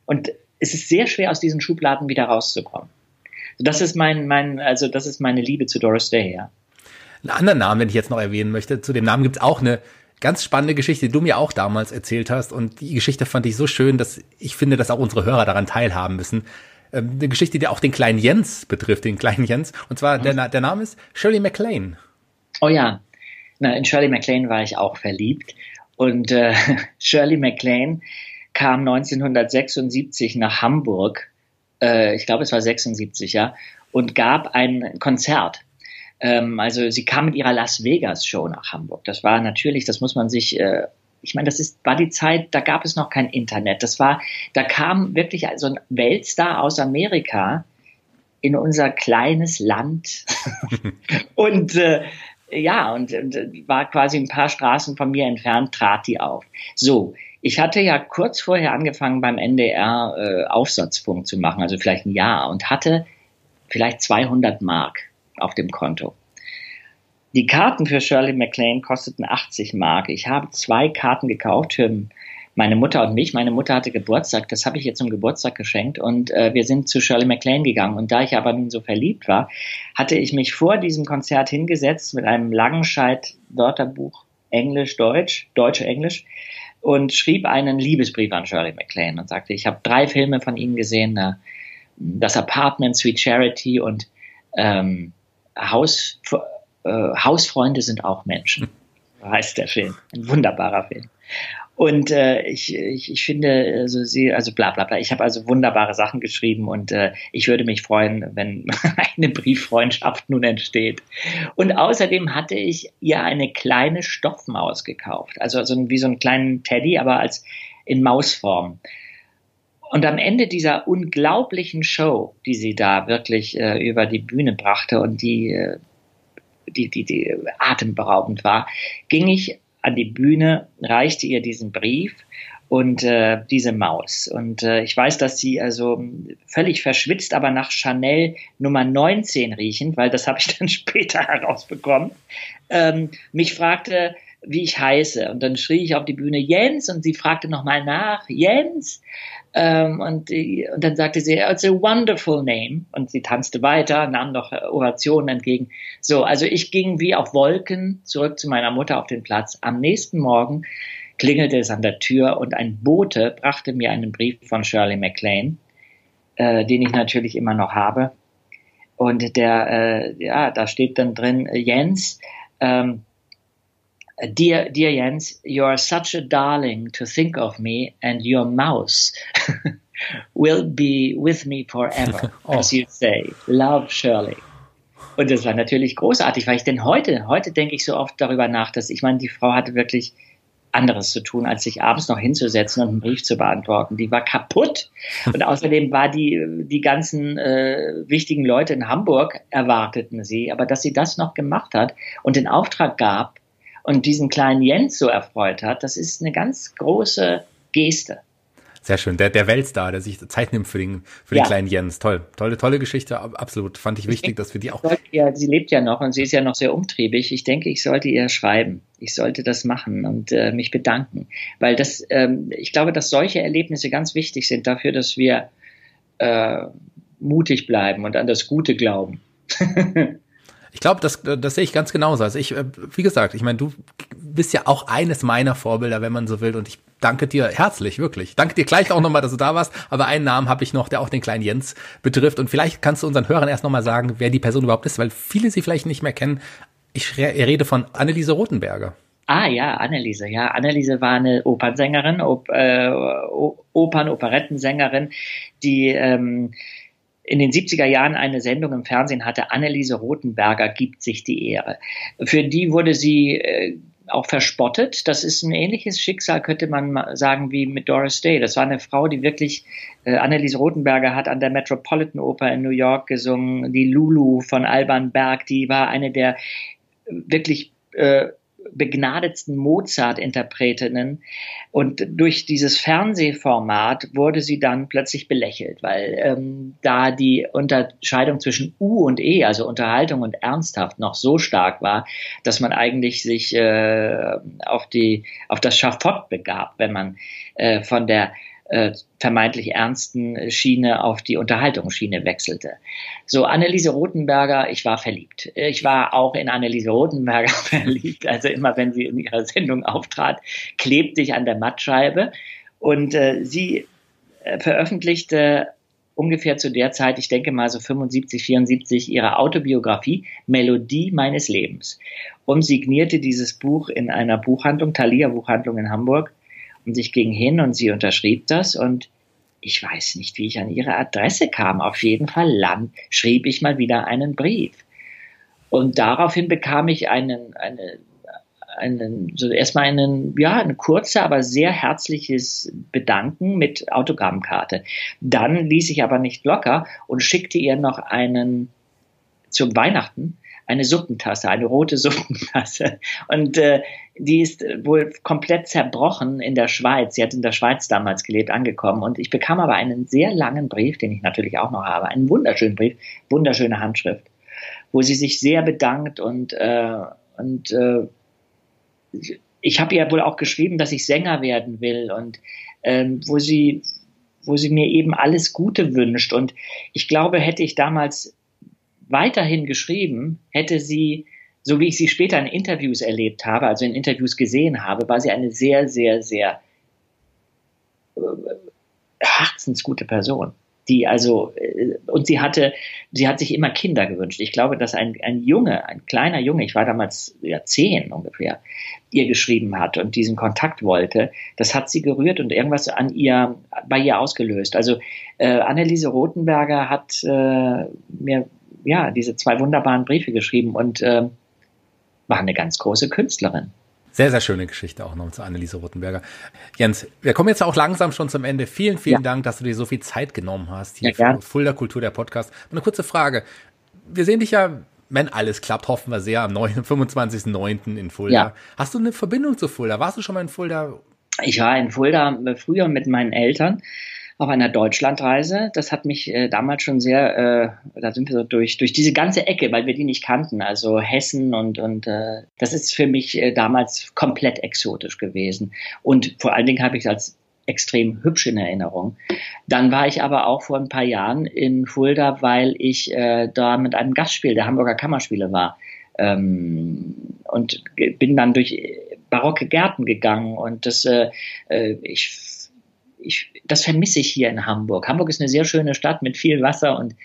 Und es ist sehr schwer, aus diesen Schubladen wieder rauszukommen. Das ist mein, mein, also das ist meine Liebe zu Doris Day, ja. Einen anderen Namen, den ich jetzt noch erwähnen möchte, zu dem Namen gibt es auch eine ganz spannende Geschichte, die du mir auch damals erzählt hast. Und die Geschichte fand ich so schön, dass ich finde, dass auch unsere Hörer daran teilhaben müssen. Ähm, eine Geschichte, die auch den kleinen Jens betrifft, den kleinen Jens. Und zwar, der, der Name ist Shirley MacLaine. Oh ja, na, in Shirley MacLaine war ich auch verliebt. Und äh, Shirley MacLaine kam 1976 nach Hamburg äh, ich glaube es war 76, ja, und gab ein Konzert. Ähm, also sie kam mit ihrer Las Vegas Show nach Hamburg. Das war natürlich, das muss man sich äh, ich meine, das ist, war die Zeit, da gab es noch kein Internet. Das war, da kam wirklich so ein Weltstar aus Amerika in unser kleines Land und äh, ja, und, und war quasi ein paar Straßen von mir entfernt, trat die auf. So, ich hatte ja kurz vorher angefangen beim NDR äh, Aufsatzpunkt zu machen, also vielleicht ein Jahr und hatte vielleicht 200 Mark auf dem Konto. Die Karten für Shirley MacLaine kosteten 80 Mark. Ich habe zwei Karten gekauft für meine Mutter und mich. Meine Mutter hatte Geburtstag, das habe ich ihr zum Geburtstag geschenkt und äh, wir sind zu Shirley MacLaine gegangen. Und da ich aber nun so verliebt war, hatte ich mich vor diesem Konzert hingesetzt mit einem Langenscheid-Wörterbuch Englisch, Deutsch, Deutsch, Englisch und schrieb einen Liebesbrief an Shirley MacLaine und sagte, ich habe drei Filme von Ihnen gesehen, äh, das Apartment, Sweet Charity und ähm, Haus äh, Hausfreunde sind auch Menschen, heißt der Film. Ein wunderbarer Film. Und äh, ich, ich, ich finde, also sie, also bla bla bla, ich habe also wunderbare Sachen geschrieben und äh, ich würde mich freuen, wenn eine Brieffreundschaft nun entsteht. Und außerdem hatte ich ihr eine kleine Stoffmaus gekauft, also so wie so einen kleinen Teddy, aber als in Mausform. Und am Ende dieser unglaublichen Show, die sie da wirklich äh, über die Bühne brachte und die äh, die, die, die atemberaubend war, ging ich an die Bühne, reichte ihr diesen Brief und äh, diese Maus. Und äh, ich weiß, dass sie also völlig verschwitzt, aber nach Chanel Nummer 19 riechend, weil das habe ich dann später herausbekommen, ähm, mich fragte, wie ich heiße. Und dann schrie ich auf die Bühne Jens und sie fragte nochmal nach, Jens. Ähm, und, und dann sagte sie, it's a wonderful name. Und sie tanzte weiter, nahm noch Ovationen entgegen. So, also ich ging wie auf Wolken zurück zu meiner Mutter auf den Platz. Am nächsten Morgen klingelte es an der Tür und ein Bote brachte mir einen Brief von Shirley MacLaine, äh, den ich natürlich immer noch habe. Und der, äh, ja, da steht dann drin, Jens, ähm, dear, dear Jens, you are such a darling to think of me, and your mouse will be with me forever, oh. as you say. Love Shirley. Und das war natürlich großartig, weil ich denn heute, heute denke ich so oft darüber nach, dass ich meine, die Frau hatte wirklich anderes zu tun, als sich abends noch hinzusetzen und einen Brief zu beantworten. Die war kaputt. Und außerdem war die, die ganzen äh, wichtigen Leute in Hamburg erwarteten sie. Aber dass sie das noch gemacht hat und den Auftrag gab, und diesen kleinen Jens so erfreut hat, das ist eine ganz große Geste. Sehr schön. Der, der Weltstar, der sich Zeit nimmt für den, für den kleinen Jens. Toll. Tolle, tolle Geschichte. Absolut. Fand ich wichtig, dass wir die auch. Ja, sie lebt ja noch und sie ist ja noch sehr umtriebig. Ich denke, ich sollte ihr schreiben. Ich sollte das machen und äh, mich bedanken. Weil das, ähm, ich glaube, dass solche Erlebnisse ganz wichtig sind dafür, dass wir äh, mutig bleiben und an das Gute glauben. Ich glaube, das, das sehe ich ganz genauso. Also ich, äh, wie gesagt, ich meine, du bist ja auch eines meiner Vorbilder, wenn man so will. Und ich danke dir herzlich, wirklich. Danke dir gleich auch nochmal, dass du da warst. Aber einen Namen habe ich noch, der auch den kleinen Jens betrifft. Und vielleicht kannst du unseren Hörern erst nochmal sagen, wer die Person überhaupt ist, weil viele sie vielleicht nicht mehr kennen. Ich rede von Anneliese Rothenberger. Ah ja, Anneliese, ja. Anneliese war eine Opernsängerin, Op äh, Opern, Operettensängerin, die ähm, in den 70er Jahren eine Sendung im Fernsehen hatte, Anneliese Rothenberger gibt sich die Ehre. Für die wurde sie äh, auch verspottet. Das ist ein ähnliches Schicksal, könnte man sagen, wie mit Doris Day. Das war eine Frau, die wirklich, äh, Anneliese Rothenberger hat an der Metropolitan Oper in New York gesungen, die Lulu von Alban Berg, die war eine der wirklich äh, begnadetsten Mozart-Interpretinnen. Und durch dieses Fernsehformat wurde sie dann plötzlich belächelt, weil ähm, da die Unterscheidung zwischen U und E, also Unterhaltung und Ernsthaft, noch so stark war, dass man eigentlich sich äh, auf, die, auf das Schafott begab, wenn man äh, von der äh, vermeintlich ernsten Schiene auf die Unterhaltungsschiene wechselte. So, Anneliese Rothenberger, ich war verliebt. Ich war auch in Anneliese Rothenberger verliebt. Also immer, wenn sie in ihrer Sendung auftrat, klebte ich an der Mattscheibe. Und äh, sie äh, veröffentlichte ungefähr zu der Zeit, ich denke mal so 75, 74, ihre Autobiografie Melodie meines Lebens und signierte dieses Buch in einer Buchhandlung, Thalia Buchhandlung in Hamburg und ich ging hin und sie unterschrieb das und ich weiß nicht, wie ich an ihre Adresse kam. Auf jeden Fall land, schrieb ich mal wieder einen Brief. Und daraufhin bekam ich einen, eine, einen, so erstmal einen, ja, eine kurze, aber sehr herzliches Bedanken mit Autogrammkarte. Dann ließ ich aber nicht locker und schickte ihr noch einen zum Weihnachten eine Suppentasse, eine rote Suppentasse. Und äh, die ist wohl komplett zerbrochen in der Schweiz. Sie hat in der Schweiz damals gelebt, angekommen. Und ich bekam aber einen sehr langen Brief, den ich natürlich auch noch habe, einen wunderschönen Brief, wunderschöne Handschrift, wo sie sich sehr bedankt und, äh, und äh, ich habe ihr wohl auch geschrieben, dass ich Sänger werden will und ähm, wo sie wo sie mir eben alles Gute wünscht. Und ich glaube, hätte ich damals weiterhin geschrieben, hätte sie, so wie ich sie später in Interviews erlebt habe, also in Interviews gesehen habe, war sie eine sehr, sehr, sehr äh, herzensgute Person. Die also, äh, und sie hatte, sie hat sich immer Kinder gewünscht. Ich glaube, dass ein, ein Junge, ein kleiner Junge, ich war damals ja zehn ungefähr, ihr geschrieben hat und diesen Kontakt wollte, das hat sie gerührt und irgendwas an ihr, bei ihr ausgelöst. Also äh, Anneliese Rothenberger hat äh, mir ja, diese zwei wunderbaren Briefe geschrieben und äh, war eine ganz große Künstlerin. Sehr, sehr schöne Geschichte auch noch zu Anneliese Rothenberger. Jens, wir kommen jetzt auch langsam schon zum Ende. Vielen, vielen ja. Dank, dass du dir so viel Zeit genommen hast hier ja, für Fulda Kultur, der Podcast. Eine kurze Frage. Wir sehen dich ja, wenn alles klappt, hoffen wir sehr, am 25.09. in Fulda. Ja. Hast du eine Verbindung zu Fulda? Warst du schon mal in Fulda? Ich war in Fulda früher mit meinen Eltern auf einer Deutschlandreise. Das hat mich äh, damals schon sehr, äh, da sind wir so durch, durch diese ganze Ecke, weil wir die nicht kannten, also Hessen und, und äh, das ist für mich äh, damals komplett exotisch gewesen. Und vor allen Dingen habe ich es als extrem hübsch in Erinnerung. Dann war ich aber auch vor ein paar Jahren in Fulda, weil ich äh, da mit einem Gastspiel der Hamburger Kammerspiele war. Ähm, und bin dann durch barocke Gärten gegangen und das, äh, äh ich ich, das vermisse ich hier in Hamburg. Hamburg ist eine sehr schöne Stadt mit viel Wasser und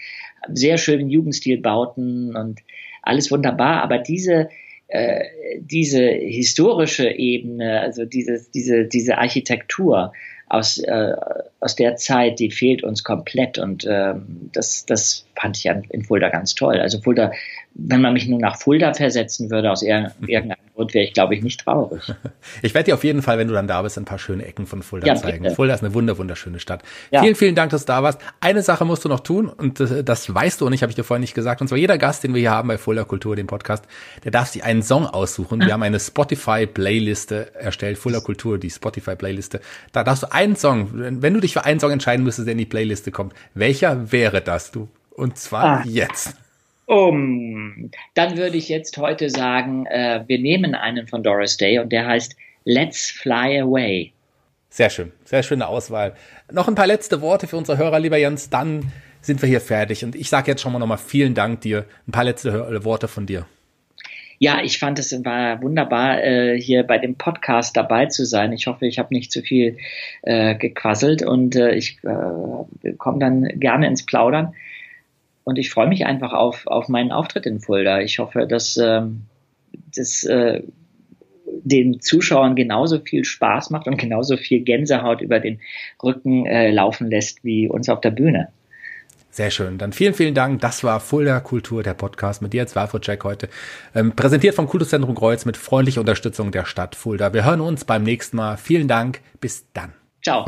sehr schönen Jugendstilbauten und alles wunderbar, aber diese äh, diese historische Ebene, also dieses, diese, diese Architektur aus, äh, aus der Zeit, die fehlt uns komplett und ähm, das, das fand ich in Fulda ganz toll. Also Fulda, wenn man mich nur nach Fulda versetzen würde aus irgendeinem und wäre ich, glaube ich, nicht traurig. Ich werde dir auf jeden Fall, wenn du dann da bist, ein paar schöne Ecken von Fulda ja, zeigen. Bitte. Fulda ist eine wunder wunderschöne Stadt. Ja. Vielen, vielen Dank, dass du da warst. Eine Sache musst du noch tun und das, das weißt du und ich habe ich dir vorhin nicht gesagt. Und zwar jeder Gast, den wir hier haben bei Fulda Kultur, dem Podcast, der darf sich einen Song aussuchen. Wir haben eine Spotify-Playliste erstellt, Fulda Kultur, die Spotify-Playliste. Da darfst du einen Song, wenn du dich für einen Song entscheiden müsstest, der in die Playliste kommt, welcher wäre das du? Und zwar ah. jetzt. Um, dann würde ich jetzt heute sagen, äh, wir nehmen einen von Doris Day und der heißt Let's Fly Away. Sehr schön, sehr schöne Auswahl. Noch ein paar letzte Worte für unsere Hörer, lieber Jens, dann sind wir hier fertig. Und ich sage jetzt schon mal nochmal vielen Dank dir. Ein paar letzte Worte von dir. Ja, ich fand es war wunderbar, äh, hier bei dem Podcast dabei zu sein. Ich hoffe, ich habe nicht zu viel äh, gequasselt und äh, ich äh, komme dann gerne ins Plaudern. Und ich freue mich einfach auf, auf meinen Auftritt in Fulda. Ich hoffe, dass ähm, das äh, den Zuschauern genauso viel Spaß macht und genauso viel Gänsehaut über den Rücken äh, laufen lässt wie uns auf der Bühne. Sehr schön. Dann vielen, vielen Dank. Das war Fulda Kultur, der Podcast mit dir als Wahlfurt heute. Ähm, präsentiert vom Kultuszentrum Kreuz mit freundlicher Unterstützung der Stadt Fulda. Wir hören uns beim nächsten Mal. Vielen Dank. Bis dann. Ciao.